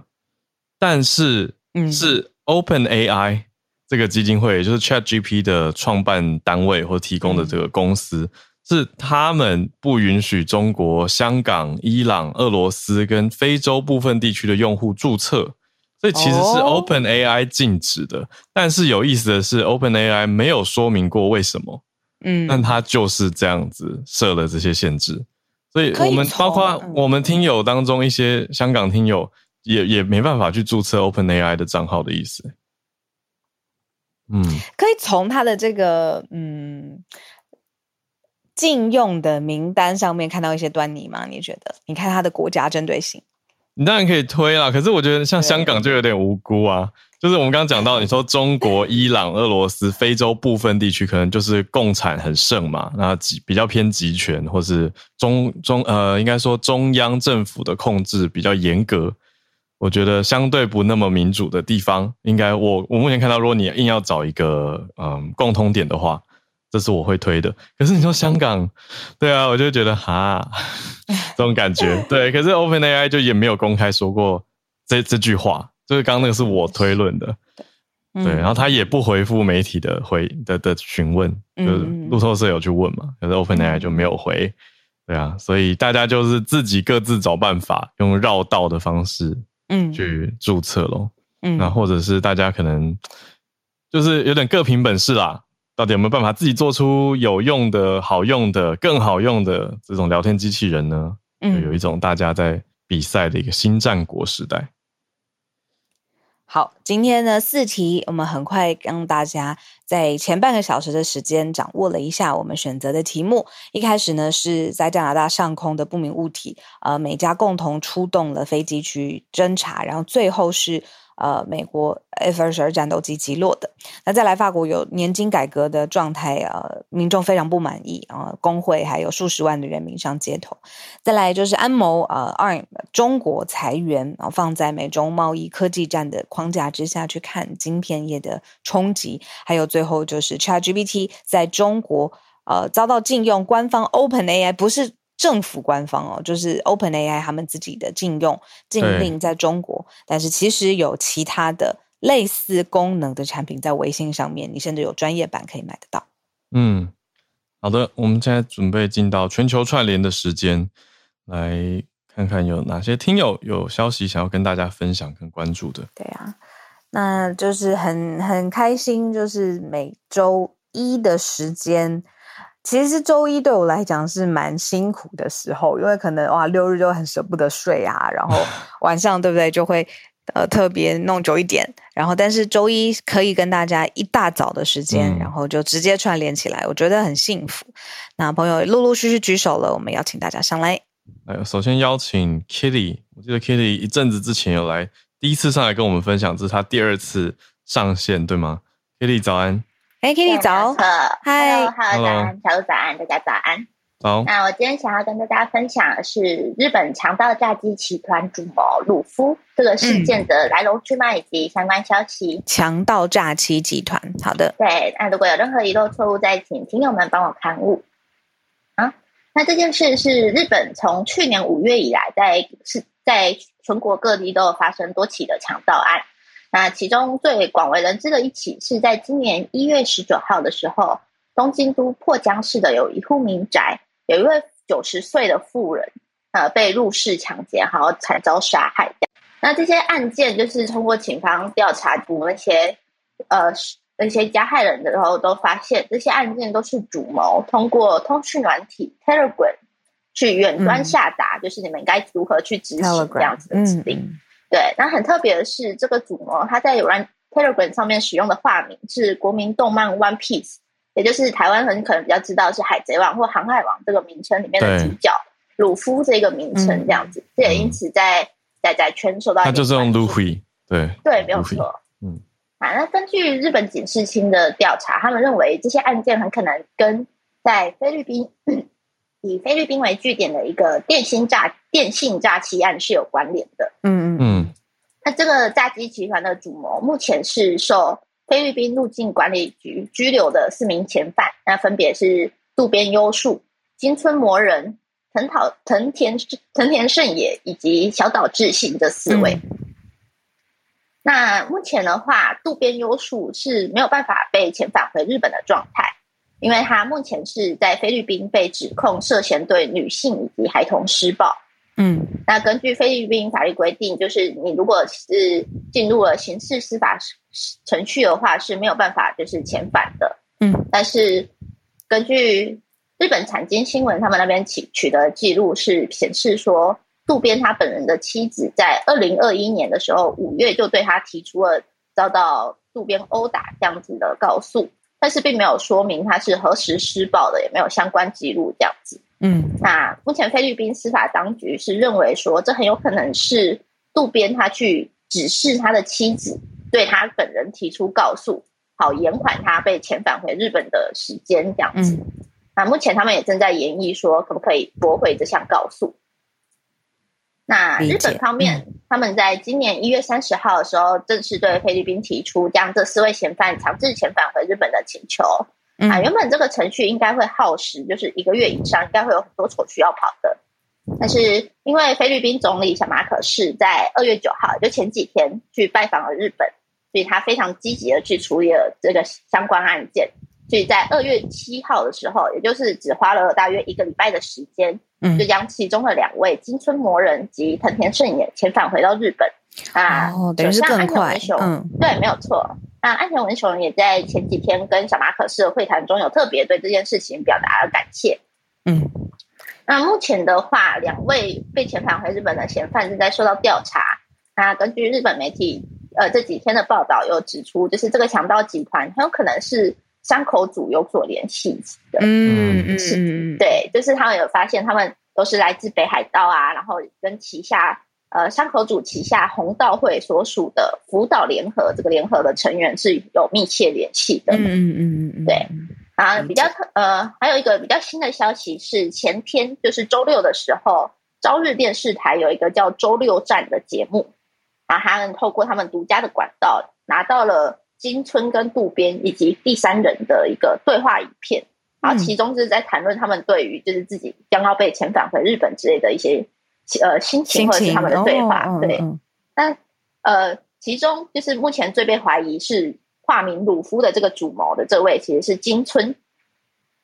但是是 OpenAI 这个基金会，也就是 ChatGPT 的创办单位或提供的这个公司。是他们不允许中国、香港、伊朗、俄罗斯跟非洲部分地区的用户注册，所以其实是 OpenAI 禁止的。但是有意思的是，OpenAI 没有说明过为什么，嗯，但它就是这样子设了这些限制。所以我们包括我们听友当中一些香港听友也也没办法去注册 OpenAI 的账号的意思。嗯，可以从他的这个嗯。禁用的名单上面看到一些端倪吗？你觉得？你看它的国家针对性，你当然可以推啦，可是我觉得像香港就有点无辜啊。就是我们刚刚讲到，你说中国、伊朗、俄罗斯、非洲部分地区可能就是共产很盛嘛，那比较偏集权，或是中中呃，应该说中央政府的控制比较严格。我觉得相对不那么民主的地方，应该我我目前看到，如果你硬要找一个嗯共通点的话，这是我会推的。可是你说香港，对啊，我就觉得哈这种感觉，对。可是 OpenAI 就也没有公开说过这这句话。就是刚刚那个是我推论的，对，对，然后他也不回复媒体的回的的询问，就是路透社有去问嘛，可是 OpenAI 就没有回，对啊，所以大家就是自己各自找办法，用绕道的方式，嗯，去注册咯，嗯，那或者是大家可能就是有点各凭本事啦，到底有没有办法自己做出有用的、好用的、更好用的这种聊天机器人呢？嗯，有一种大家在比赛的一个新战国时代。好，今天呢四题，我们很快让大家在前半个小时的时间掌握了一下我们选择的题目。一开始呢是在加拿大上空的不明物体，呃，美加共同出动了飞机去侦查，然后最后是。呃，美国 F 二十二战斗机击落的。那再来，法国有年金改革的状态，呃，民众非常不满意啊，工会还有数十万的人民上街头。再来就是安谋，呃，ARM 中国裁员，啊放在美中贸易科技战的框架之下去看晶片业的冲击。还有最后就是 ChatGPT 在中国，呃，遭到禁用，官方 OpenAI 不是。政府官方哦，就是 OpenAI 他们自己的禁用禁令在中国，但是其实有其他的类似功能的产品在微信上面，你甚至有专业版可以买得到。嗯，好的，我们现在准备进到全球串联的时间，来看看有哪些听友有消息想要跟大家分享跟关注的。对啊，那就是很很开心，就是每周一的时间。其实周一对我来讲是蛮辛苦的时候，因为可能哇六日就很舍不得睡啊，然后 晚上对不对就会呃特别弄久一点，然后但是周一可以跟大家一大早的时间，嗯、然后就直接串联起来，我觉得很幸福。那朋友陆陆续续举手了，我们邀请大家上来。哎，首先邀请 Kitty，我记得 Kitty 一阵子之前有来，第一次上来跟我们分享，这是他第二次上线，对吗？Kitty 早安。哎，Kitty 早，嗨，Hello，早安，小鹿早安，大家早安。好，那我今天想要跟大家分享的是日本强盗诈欺集团主谋鲁夫这个事件的来龙去脉以及相关消息。强盗诈欺集团，好的，对。那如果有任何遗漏错误，再请听友们帮我勘误。啊，那这件事是日本从去年五月以来在，在是在全国各地都有发生多起的强盗案。那其中最广为人知的一起，是在今年一月十九号的时候，东京都破江市的有一户民宅，有一位九十岁的妇人，呃，被入室抢劫，然后惨遭杀害。那这些案件就是通过警方调查，捕那些呃那些加害人的时候，都发现这些案件都是主谋通过通讯软体 Telegram 去远端下达，嗯、就是你们该如何去执行这样子的指令。嗯对，那很特别的是，这个主谋他在有关 Telegram 上面使用的化名是国民动漫 One Piece，也就是台湾人可能比较知道是海贼王或航海王这个名称里面的主角鲁夫这个名称这样子，这、嗯、也因此在在在圈受到他就是用 Luffy，对对，没有错，嗯，啊，那根据日本警视厅的调查，他们认为这些案件很可能跟在菲律宾。以菲律宾为据点的一个电信诈电信诈欺案是有关联的。嗯嗯嗯。那这个炸鸡集团的主谋目前是受菲律宾入境管理局拘留的四名嫌犯，那分别是渡边优树、金村磨人、藤岛藤田藤田胜也以及小岛智信这四位。嗯、那目前的话，渡边优树是没有办法被遣返回日本的状态。因为他目前是在菲律宾被指控涉嫌对女性以及孩童施暴。嗯，那根据菲律宾法律规定，就是你如果是进入了刑事司法程序的话，是没有办法就是遣返的。嗯，但是根据日本产经新闻他们那边取取得记录是显示说，渡边他本人的妻子在二零二一年的时候五月就对他提出了遭到渡边殴打这样子的告诉。但是并没有说明他是何时施暴的，也没有相关记录这样子。嗯，那目前菲律宾司法当局是认为说，这很有可能是渡边他去指示他的妻子对他本人提出告诉，好延缓他被遣返回日本的时间，这样子。嗯、那目前他们也正在研议说，可不可以驳回这项告诉。那日本方面，嗯、他们在今年一月三十号的时候，正式对菲律宾提出将这四位嫌犯强制遣返回日本的请求。嗯、啊，原本这个程序应该会耗时，就是一个月以上，应该会有很多手续要跑的。但是因为菲律宾总理小马可是在二月九号，就前几天去拜访了日本，所以他非常积极的去处理了这个相关案件。所以在二月七号的时候，也就是只花了大约一个礼拜的时间，嗯、就将其中的两位金村磨人及藤田胜也遣返回到日本。啊，哦，等于是更快。嗯，对，没有错。那安田文雄也在前几天跟小马可士的会谈中，有特别对这件事情表达了感谢。嗯，那目前的话，两位被遣返回日本的嫌犯正在受到调查。那根据日本媒体呃这几天的报道，有指出，就是这个强盗集团很有可能是。山口组有所联系的，嗯嗯是，对，就是他们有发现，他们都是来自北海道啊，然后跟旗下呃山口组旗下红道会所属的福岛联合这个联合的成员是有密切联系的，嗯嗯嗯对啊，比较特呃，还有一个比较新的消息是，前天就是周六的时候，朝日电视台有一个叫周六战的节目，啊，他们透过他们独家的管道拿到了。金村跟渡边以及第三人的一个对话影片，然后其中就是在谈论他们对于就是自己将要被遣返回日本之类的一些呃心情，或者是他们的对话。对，那呃，其中就是目前最被怀疑是化名鲁夫的这个主谋的这位，其实是金村，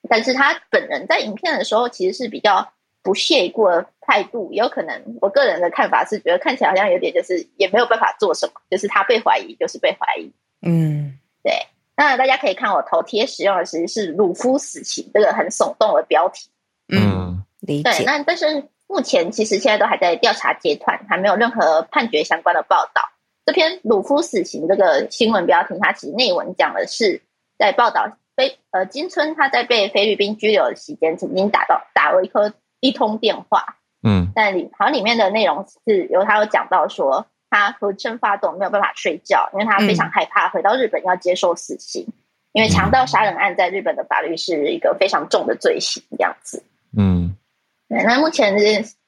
但是他本人在影片的时候其实是比较不屑一顾的态度，也有可能我个人的看法是觉得看起来好像有点就是也没有办法做什么，就是他被怀疑就是被怀疑。嗯，对。那大家可以看我头贴使用的其实是“鲁夫死刑”这个很耸动的标题。嗯，理解。对，那但是目前其实现在都还在调查阶段，还没有任何判决相关的报道。这篇“鲁夫死刑”这个新闻标题，它其实内文讲的是在报道菲呃金村他在被菲律宾拘留的期间，曾经打到打了一颗一通电话。嗯，但里好像里面的内容是由他有讲到说。他浑身发抖，没有办法睡觉，因为他非常害怕回到日本要接受死刑。嗯、因为强盗杀人案在日本的法律是一个非常重的罪行，这样子。嗯，对。那目前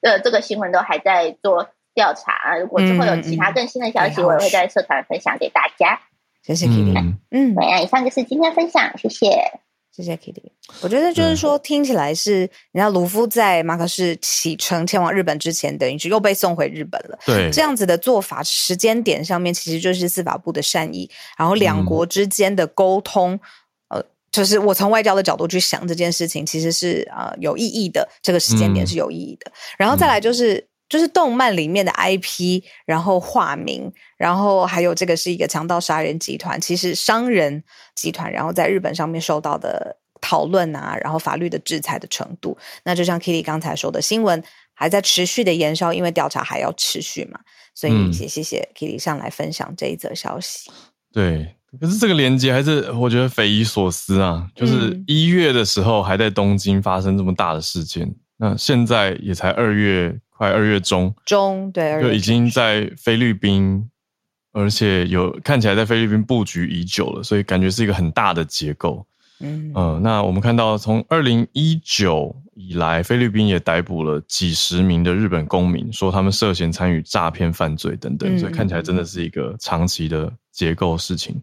呃这个新闻都还在做调查，如果之后有其他更新的消息，嗯、我也会在社团分享给大家。谢谢 Kitty。嗯，对啊，以上就是今天分享，谢谢。谢谢 Kitty。我觉得就是说，听起来是，你知道鲁夫在马可仕启程前往日本之前，等于是又被送回日本了。对，这样子的做法，时间点上面其实就是司法部的善意，然后两国之间的沟通，就是我从外交的角度去想这件事情，其实是呃有意义的。这个时间点是有意义的。嗯、然后再来就是。就是动漫里面的 IP，然后化名，然后还有这个是一个强盗杀人集团，其实商人集团，然后在日本上面受到的讨论啊，然后法律的制裁的程度，那就像 Kitty 刚才说的，新闻还在持续的延烧，因为调查还要持续嘛，所以也谢谢 Kitty 上来分享这一则消息。嗯、对，可是这个连接还是我觉得匪夷所思啊，就是一月的时候还在东京发生这么大的事件，嗯、那现在也才二月。快二月中，中对，就已经在菲律宾，而且有看起来在菲律宾布局已久了，所以感觉是一个很大的结构。嗯那我们看到从二零一九以来，菲律宾也逮捕了几十名的日本公民，说他们涉嫌参与诈骗犯罪等等，嗯、所以看起来真的是一个长期的结构事情。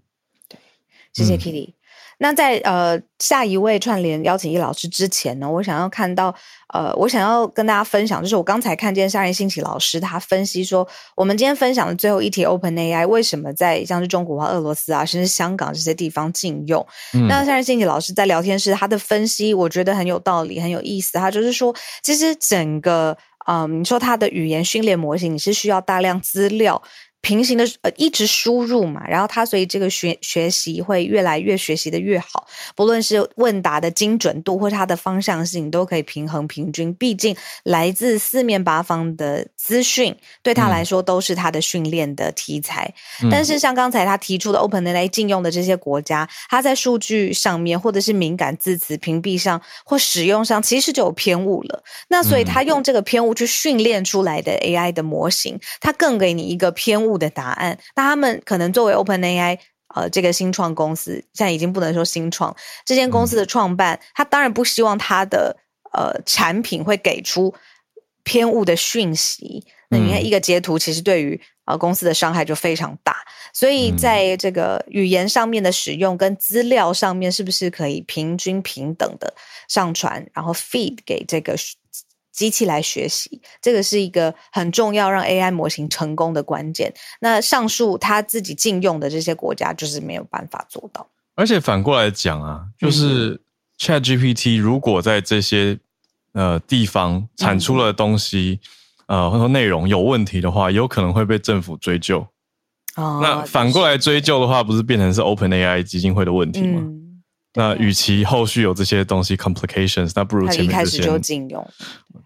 对，谢谢 Kitty。嗯那在呃下一位串联邀请易老师之前呢，我想要看到呃，我想要跟大家分享，就是我刚才看见上任兴起老师他分析说，我们今天分享的最后一题 OpenAI 为什么在像是中国啊、俄罗斯啊，甚至香港这些地方禁用？嗯、那上任兴起老师在聊天室他的分析，我觉得很有道理，很有意思。他就是说，其实整个嗯，你说他的语言训练模型，你是需要大量资料。平行的呃一直输入嘛，然后他所以这个学学习会越来越学习的越好，不论是问答的精准度或它的方向性都可以平衡平均。毕竟来自四面八方的资讯对他来说都是他的训练的题材。嗯、但是像刚才他提出的 OpenAI 禁用的这些国家，他在数据上面或者是敏感字词屏蔽上或使用上其实就有偏误了。那所以他用这个偏误去训练出来的 AI 的模型，他更给你一个偏误的答案。那他们可能作为 OpenAI 呃这个新创公司，现在已经不能说新创，这间公司的创办，他当然不希望他的呃产品会给出偏误的讯息。那你看一个截图，其实对于呃公司的伤害就非常大。所以在这个语言上面的使用跟资料上面，是不是可以平均平等的上传，然后 feed 给这个？机器来学习，这个是一个很重要让 AI 模型成功的关键。那上述他自己禁用的这些国家，就是没有办法做到。而且反过来讲啊，就是 ChatGPT 如果在这些呃地方产出了东西，嗯、呃或者说内容有问题的话，有可能会被政府追究。哦，那反过来追究的话，不是变成是 OpenAI 基金会的问题吗？嗯那与其后续有这些东西 complications，那不如前面开始就禁用。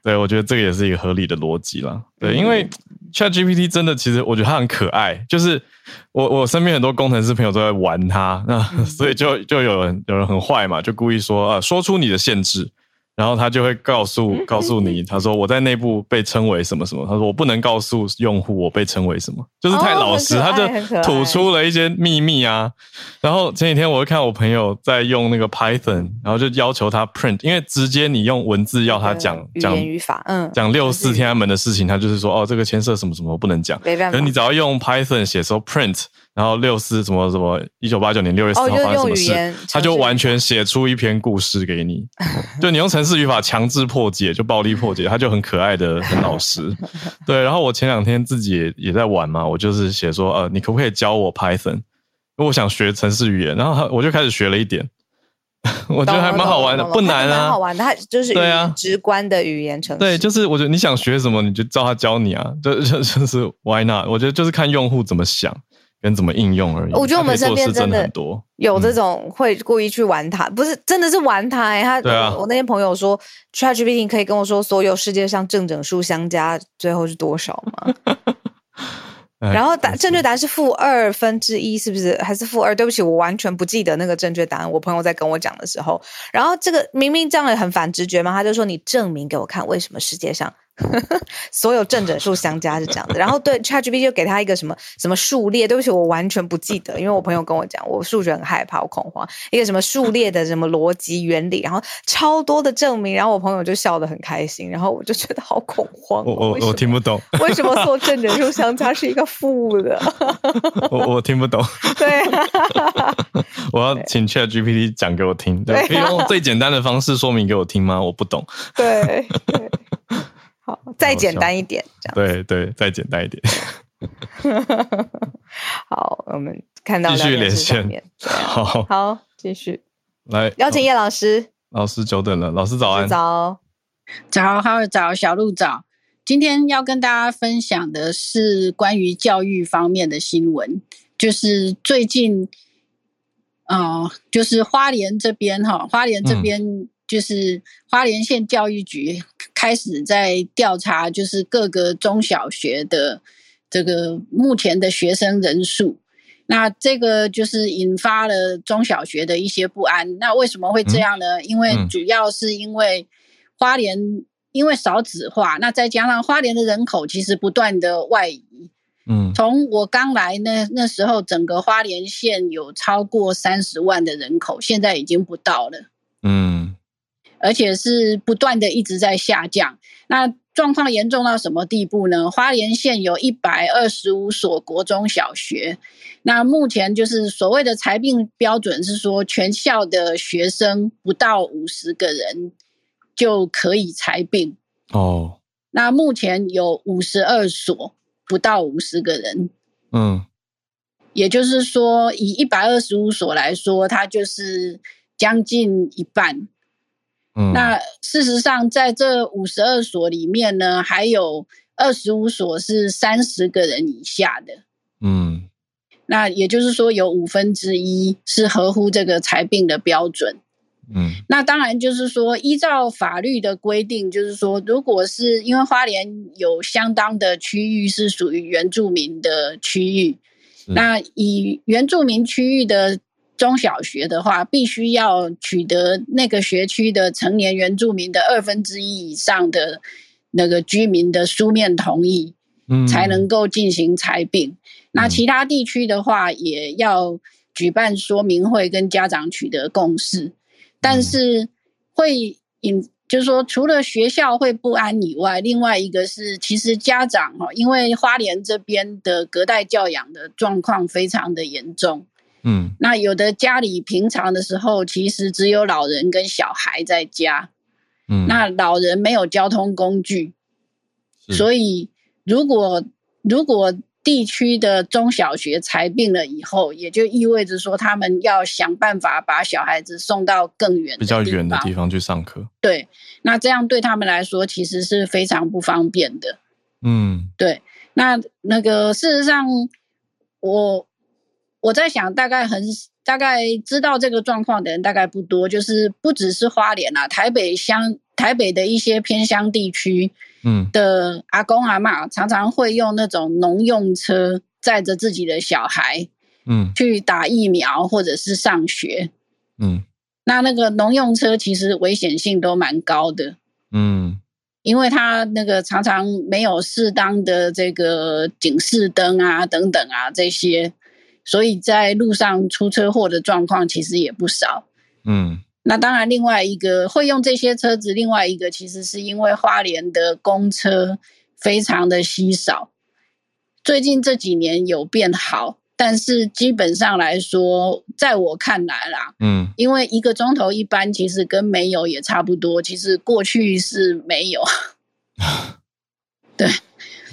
对，我觉得这个也是一个合理的逻辑啦。对，因为 ChatGPT 真的，其实我觉得它很可爱。就是我我身边很多工程师朋友都在玩它，那 所以就就有人有人很坏嘛，就故意说啊，说出你的限制。然后他就会告诉告诉你，他说我在内部被称为什么什么，他说我不能告诉用户我被称为什么，就是太老实，他就吐出了一些秘密啊。然后前几天我会看我朋友在用那个 Python，然后就要求他 print，因为直接你用文字要他讲讲语言语法，嗯，讲六四天安门的事情，他就是说哦，这个牵涉什么什么我不能讲。可是你只要用 Python 写说 print。然后六四什么什么一九八九年六月四号发生什么事，他就完全写出一篇故事给你。就你用程式语法强制破解，就暴力破解，他就很可爱的很老实。对，然后我前两天自己也也在玩嘛，我就是写说呃，你可不可以教我 Python？因为我想学程式语言，然后我就开始学了一点，我觉得还蛮好玩的，不难啊，蛮好玩的，它就是对啊，直观的语言程式。对，就是我觉得你想学什么，你就照他教你啊，就就就是 Why not？我觉得就是看用户怎么想。跟怎么应用而已。我觉得我们身边真的很多有这种会故意去玩它，不是真的是玩它哎。他，我那些朋友说，ChatGPT 可以跟我说所有世界上正整数相加最后是多少吗？然后答正确答案是负二分之一，是不是？还是负二？对不起，我完全不记得那个正确答案。我朋友在跟我讲的时候，然后这个明明这样也很反直觉嘛，他就说你证明给我看，为什么世界上。所有正整数相加是这样的，然后对 ChatGPT 就给他一个什么什么数列，对不起，我完全不记得，因为我朋友跟我讲，我数学很害怕，我恐慌，一个什么数列的什么逻辑原理，然后超多的证明，然后我朋友就笑得很开心，然后我就觉得好恐慌，我我我听不懂，为什么所有正整数相加是一个负的？我我听不懂，对，我要请 ChatGPT 讲给我听，对，可以用最简单的方式说明给我听吗？我不懂，对。对好，再简单一点，这样。对对，再简单一点。好，我们看到继续连线。好，好，继续来邀请叶老师。老师久等了，老师早安。早，早，好，早，小鹿早。今天要跟大家分享的是关于教育方面的新闻，就是最近，哦、呃，就是花莲这边哈，花莲这边。嗯就是花莲县教育局开始在调查，就是各个中小学的这个目前的学生人数。那这个就是引发了中小学的一些不安。那为什么会这样呢？因为主要是因为花莲因为少子化，那再加上花莲的人口其实不断的外移。嗯，从我刚来那那时候，整个花莲县有超过三十万的人口，现在已经不到了。嗯。而且是不断的一直在下降，那状况严重到什么地步呢？花莲县有一百二十五所国中小学，那目前就是所谓的裁并标准是说，全校的学生不到五十个人就可以裁并哦。那目前有五十二所，不到五十个人，嗯，也就是说，以一百二十五所来说，它就是将近一半。那事实上，在这五十二所里面呢，还有二十五所是三十个人以下的。嗯，那也就是说有五分之一是合乎这个裁并的标准。嗯，那当然就是说，依照法律的规定，就是说，如果是因为花莲有相当的区域是属于原住民的区域，那以原住民区域的中小学的话，必须要取得那个学区的成年原住民的二分之一以上的那个居民的书面同意，嗯，才能够进行裁并。那其他地区的话，也要举办说明会，跟家长取得共识。但是会引，就是说，除了学校会不安以外，另外一个是，其实家长哈，因为花莲这边的隔代教养的状况非常的严重，嗯，那有的家里平常的时候，其实只有老人跟小孩在家，嗯，那老人没有交通工具，所以如果如果地区的中小学裁并了以后，也就意味着说，他们要想办法把小孩子送到更远、比较远的地方去上课。对，那这样对他们来说其实是非常不方便的。嗯，对。那那个事实上，我我在想，大概很大概知道这个状况的人大概不多，就是不只是花莲啊，台北乡、台北的一些偏乡地区。嗯，的阿公阿嬷常常会用那种农用车载着自己的小孩，嗯，去打疫苗或者是上学，嗯，那那个农用车其实危险性都蛮高的，嗯，因为它那个常常没有适当的这个警示灯啊等等啊这些，所以在路上出车祸的状况其实也不少，嗯。那当然，另外一个会用这些车子，另外一个其实是因为花莲的公车非常的稀少，最近这几年有变好，但是基本上来说，在我看来啦，嗯，因为一个钟头一班，其实跟没有也差不多，其实过去是没有，对，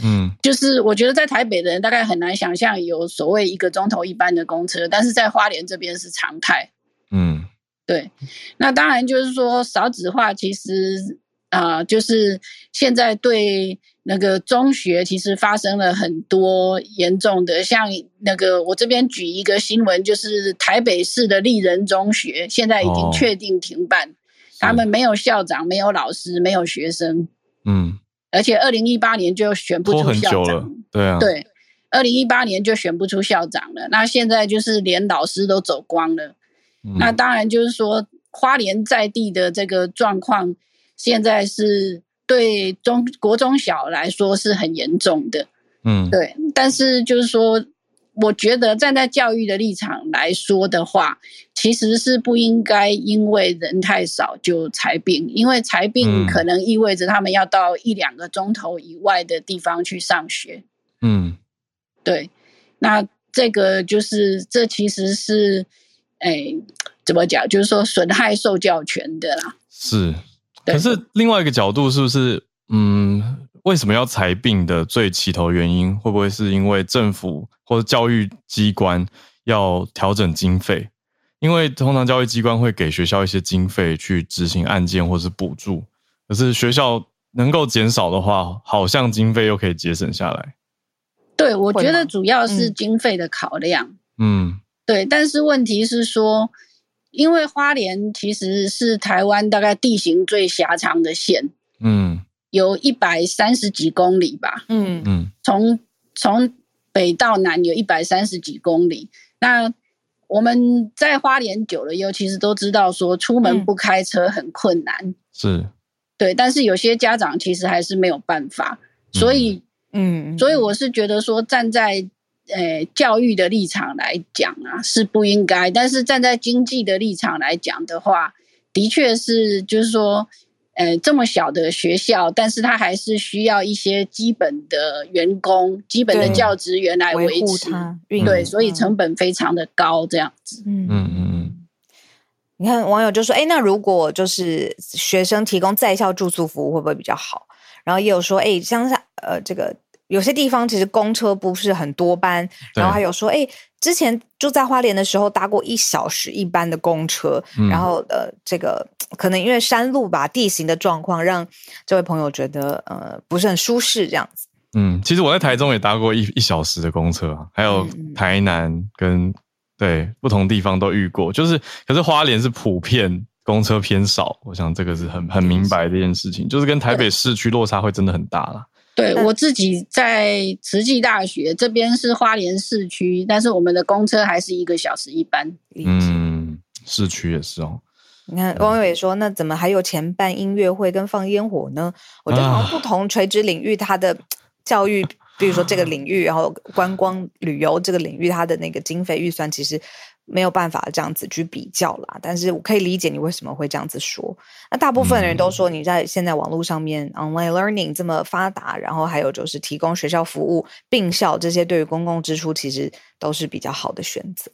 嗯，就是我觉得在台北的人大概很难想象有所谓一个钟头一班的公车，但是在花莲这边是常态，嗯。对，那当然就是说少子化，其实啊、呃，就是现在对那个中学其实发生了很多严重的，像那个我这边举一个新闻，就是台北市的立人中学现在已经确定停办，哦、他们没有校长，没有老师，没有学生，嗯，而且二零一八年就选不出校长，对啊，对，二零一八年就选不出校长了，那现在就是连老师都走光了。那当然就是说，花莲在地的这个状况，现在是对中国中小来说是很严重的，嗯，对。但是就是说，我觉得站在教育的立场来说的话，其实是不应该因为人太少就裁并，因为裁并可能意味着他们要到一两个钟头以外的地方去上学，嗯，对。那这个就是，这其实是。哎，怎么讲？就是说损害受教权的啦。是，可是另外一个角度，是不是？嗯，为什么要裁并的最起头原因，会不会是因为政府或者教育机关要调整经费？因为通常教育机关会给学校一些经费去执行案件或是补助，可是学校能够减少的话，好像经费又可以节省下来。对，我觉得主要是经费的考量。嗯。对，但是问题是说，因为花莲其实是台湾大概地形最狭长的县，嗯，有一百三十几公里吧，嗯嗯，从从北到南有一百三十几公里。那我们在花莲久了以后，其实都知道说出门不开车很困难，是，对。但是有些家长其实还是没有办法，所以，嗯，所以我是觉得说站在。诶，教育的立场来讲啊，是不应该。但是站在经济的立场来讲的话，的确是，就是说，呃，这么小的学校，但是他还是需要一些基本的员工、基本的教职员来维持。对，对，所以成本非常的高，这样子。嗯嗯嗯。你看网友就说：“哎，那如果就是学生提供在校住宿服务，会不会比较好？”然后也有说：“哎，乡下呃，这个。”有些地方其实公车不是很多班，然后还有说，哎，之前住在花莲的时候搭过一小时一班的公车，嗯、然后呃，这个可能因为山路吧，地形的状况让这位朋友觉得呃不是很舒适这样子。嗯，其实我在台中也搭过一一小时的公车啊，还有台南跟对不同地方都遇过，就是可是花莲是普遍公车偏少，我想这个是很很明白的一件事情，就是跟台北市区落差会真的很大啦。对，我自己在慈济大学这边是花莲市区，但是我们的公车还是一个小时一班。嗯，市区也是哦。你看，汪伟说，那怎么还有钱办音乐会跟放烟火呢？我觉得好像不同垂直领域，它的教育，比如说这个领域，然后观光旅游这个领域，它的那个经费预算其实没有办法这样子去比较啦。但是我可以理解你为什么会这样子说。那大部分人都说，你在现在网络上面 online learning 这么发达，然后还有就是提供学校服务并校这些，对于公共支出其实都是比较好的选择。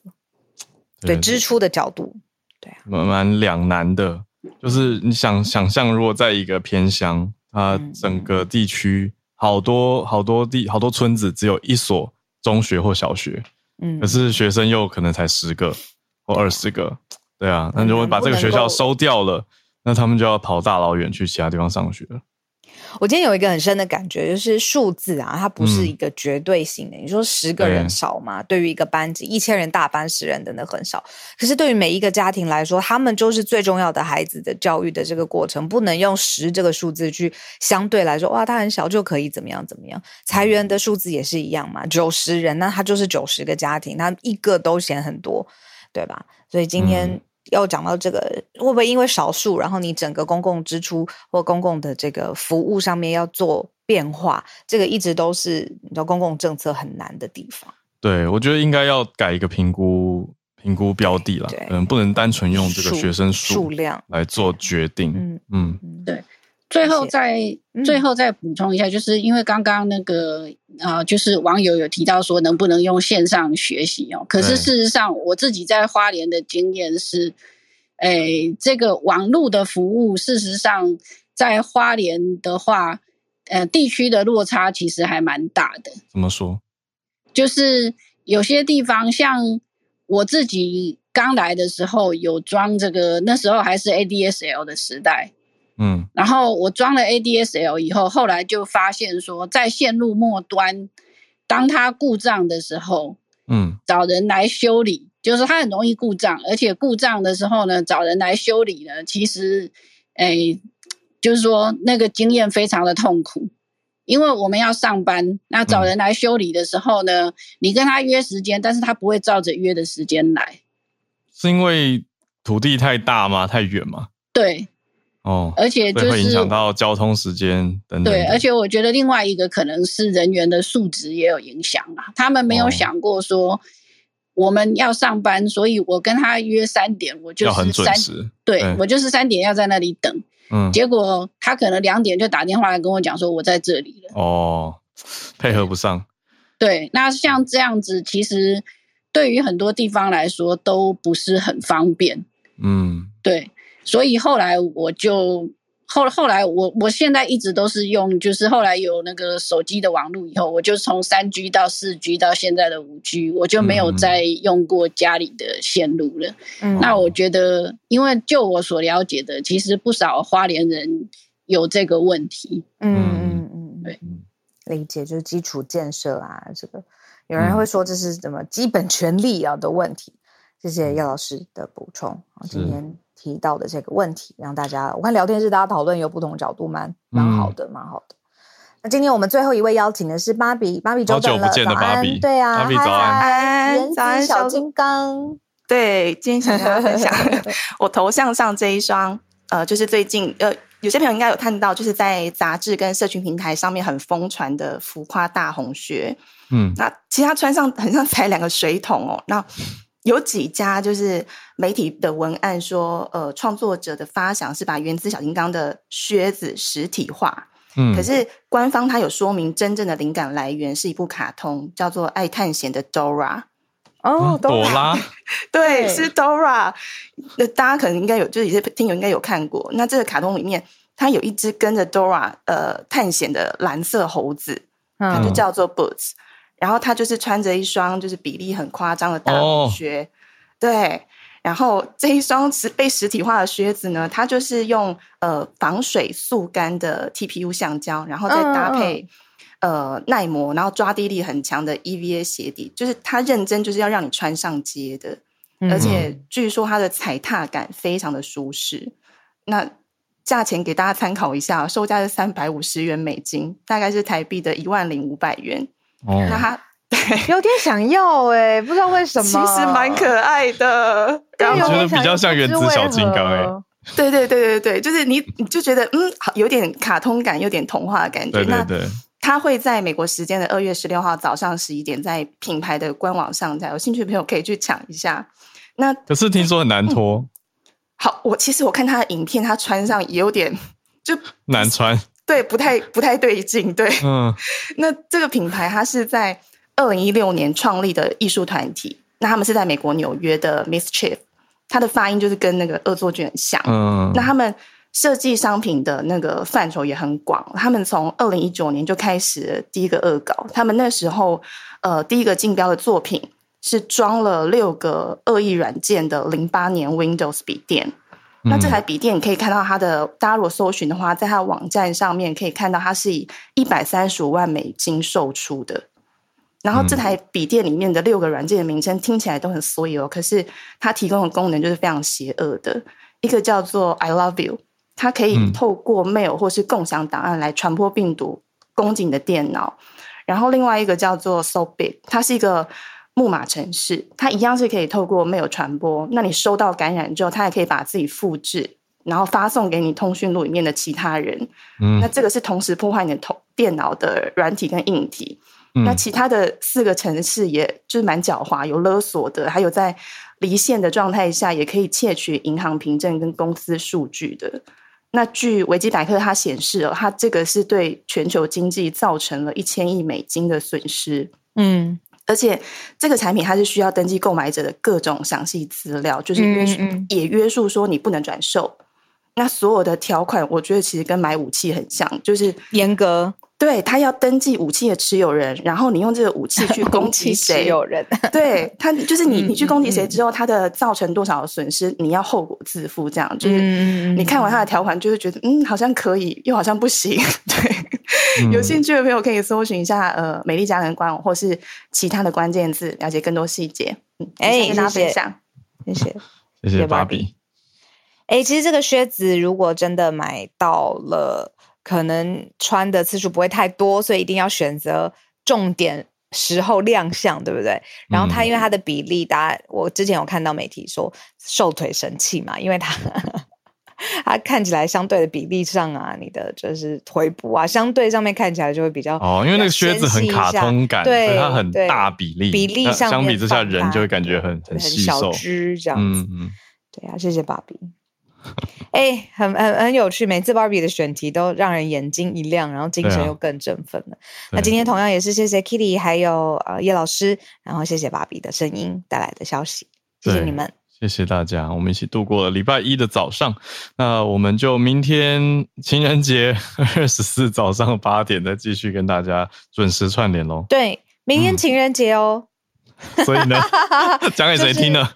对支出的角度。对啊，蛮蛮两难的，就是你想想象，如果在一个偏乡，它整个地区好多好多地好多村子只有一所中学或小学，嗯，可是学生又可能才十个或二十个，对啊，那如果把这个学校收掉了，那他们就要跑大老远去其他地方上学了。我今天有一个很深的感觉，就是数字啊，它不是一个绝对性的。嗯、你说十个人少吗？对，对于一个班级，一千人大班十人真的很少。可是对于每一个家庭来说，他们就是最重要的孩子的教育的这个过程，不能用十这个数字去相对来说，哇，他很小就可以怎么样怎么样。裁员的数字也是一样嘛，九十人，那他就是九十个家庭，他一个都嫌很多，对吧？所以今天。嗯要讲到这个，会不会因为少数，然后你整个公共支出或公共的这个服务上面要做变化？这个一直都是你知道公共政策很难的地方。对，我觉得应该要改一个评估评估标的了，嗯，不能单纯用这个学生，数量来做决定。嗯嗯，对。最后再最后再补充一下，就是因为刚刚那个啊、呃，就是网友有提到说能不能用线上学习哦。可是事实上，我自己在花莲的经验是，诶，这个网络的服务，事实上在花莲的话，呃，地区的落差其实还蛮大的。怎么说？就是有些地方，像我自己刚来的时候，有装这个，那时候还是 ADSL 的时代。嗯，然后我装了 ADSL 以后，后来就发现说，在线路末端，当它故障的时候，嗯，找人来修理，就是它很容易故障，而且故障的时候呢，找人来修理呢，其实，诶，就是说那个经验非常的痛苦，因为我们要上班，那找人来修理的时候呢，嗯，你跟他约时间，但是他不会照着约的时间来，是因为土地太大吗？太远吗？对。哦，而且就是会影响到交通时间等等。对，而且我觉得另外一个可能是人员的素质也有影响啊。他们没有想过说我们要上班，哦、所以我跟他约三点，我就是三，要很准时。对，对我就是三点要在那里等。嗯，结果他可能两点就打电话来跟我讲说我在这里了。哦，配合不上。对，那像这样子，其实对于很多地方来说都不是很方便。嗯，对。所以后来我就后后来我我现在一直都是用，就是后来有那个手机的网络以后，我就从三 G 到四 G 到现在的五 G，我就没有再用过家里的线路了。嗯，那我觉得，因为就我所了解的，其实不少花莲人有这个问题。嗯嗯嗯，对，理解就是基础建设啊，这个有人会说这是什么基本权利啊的问题。谢谢叶老师的补充。今天。提到的这个问题，让大家我看聊天室大家讨论有不同角度，蛮蛮好的，蛮好的。那今天我们最后一位邀请的是芭比，芭比久等了，早安，对啊，芭比早安，早安小金刚，对，今天想跟大家分享我头像上这一双，呃，就是最近呃，有些朋友应该有看到，就是在杂志跟社群平台上面很疯传的浮夸大红靴，嗯，那其实他穿上很像踩两个水桶哦，那。有几家就是媒体的文案说，呃，创作者的发想是把原子小金刚的靴子实体化，嗯，可是官方他有说明，真正的灵感来源是一部卡通，叫做《爱探险的 Dora》。哦，朵拉，对，是 Dora。那大家可能应该有，就是有些听友应该有看过。那这个卡通里面，它有一只跟着 Dora 呃探险的蓝色猴子，它就叫做 Boots。然后他就是穿着一双就是比例很夸张的大红靴，oh. 对。然后这一双实被实体化的靴子呢，它就是用呃防水速干的 TPU 橡胶，然后再搭配呃耐磨，然后抓地力很强的 EVA 鞋底，就是它认真就是要让你穿上街的，嗯、而且据说它的踩踏感非常的舒适。那价钱给大家参考一下，售价是三百五十元美金，大概是台币的一万零五百元。哦，那他对有点想要哎、欸，不知道为什么，其实蛮可爱的，然后我觉得比较像原子小金刚哎、欸。对对对对对，就是你你就觉得嗯，有点卡通感，有点童话的感觉。对对对。那它会在美国时间的二月十六号早上十一点，在品牌的官网上架，有兴趣的朋友可以去抢一下。那可是听说很难脱。嗯好，我其实我看他的影片，他穿上也有点就难穿，对，不太不太对劲，对，嗯。那这个品牌它是在二零一六年创立的艺术团体，那他们是在美国纽约的 Mischief，它的发音就是跟那个恶作剧很像，嗯。那他们设计商品的那个范畴也很广，他们从二零一九年就开始第一个恶搞，他们那时候呃第一个竞标的作品。是装了六个恶意软件的零八年 Windows 笔电，嗯。那这台笔电你可以看到它的，大家如果搜寻的话，在它的网站上面可以看到它是以一百三十五万美金售出的。然后这台笔电里面的六个软件的名称听起来都很衰哦，可是它提供的功能就是非常邪恶的。一个叫做 I Love You，它可以透过 mail 或是共享档案来传播病毒，攻击你的电脑。然后另外一个叫做 So Big，它是一个。木马城市，它一样是可以透过 mail 传播。那你收到感染之后，它也可以把自己复制，然后发送给你通讯录里面的其他人。嗯，那这个是同时破坏你的头电脑的软体跟硬体。嗯。那其他的四个城市，也就是蛮狡猾，有勒索的，还有在离线的状态下也可以窃取银行凭证跟公司数据的。那据维基百科它显示哦，它这个是对全球经济造成了一千亿美金的损失。嗯。而且这个产品它是需要登记购买者的各种详细资料，就是约束嗯嗯也约束说你不能转售。那所有的条款，我觉得其实跟买武器很像，就是严格。对，他要登记武器的持有人，然后你用这个武器去 攻击谁？持有人，对他就是你，你去攻击谁之后，他的造成多少的损失，你要后果自负。这样就是你看完他的条款，就会觉得嗯，好像可以，又好像不行。对，嗯、有兴趣的朋友可以搜寻一下呃，美丽佳人官网或是其他的关键字，了解更多细节。嗯哎，跟大家分享，谢谢，谢谢芭比。哎，其实这个靴子如果真的买到了。可能穿的次数不会太多，所以一定要选择重点时候亮相，对不对？然后他因为他的比例，大家我之前有看到媒体说瘦腿神器嘛，因为他 它看起来相对的比例上啊，你的就是腿部啊，相对上面看起来就会比较哦，因为那个靴子很卡通感，对，它很大比例，比例上相比之下人就会感觉很很细瘦。很小只这样子，嗯嗯，对啊，谢谢芭比。哎、欸，很很很有趣，每次芭比的选题都让人眼睛一亮，然后精神又更振奋了。啊、那今天同样也是谢谢 Kitty 还有呃叶老师，然后谢谢芭比的声音带来的消息，谢谢你们，谢谢大家，我们一起度过了礼拜一的早上。那我们就明天情人节二十四早上八点再继续跟大家准时串联喽。对，明天情人节哦。嗯 所以呢，讲给谁听呢？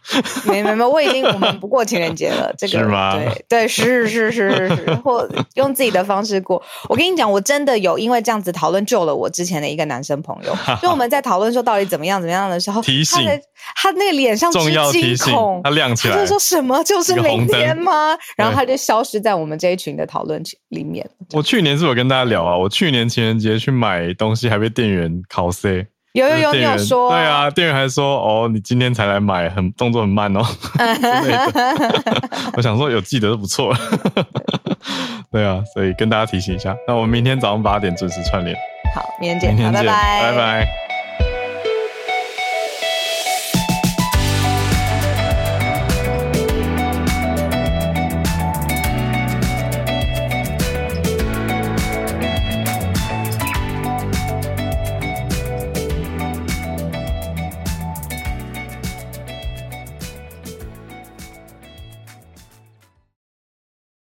没没没，我已经我们不过情人节了。这个是吗？对对，是是是是是，或用自己的方式过。我跟你讲，我真的有因为这样子讨论救了我之前的一个男生朋友。就我们在讨论说到底怎么样怎么样的时候，提醒他那个脸上重要提醒，他亮起来，他就说什么就是明天吗？然后他就消失在我们这一群的讨论群里面。我去年是有跟大家聊啊，我去年情人节去买东西，还被店员考 C。有有有，你有说？对啊，店员还说：“哦，你今天才来买，很动作很慢哦。”我想说有记得就不错了。对啊，所以跟大家提醒一下，那我们明天早上八点准时串联。好，明天见，明天见，拜拜，拜拜。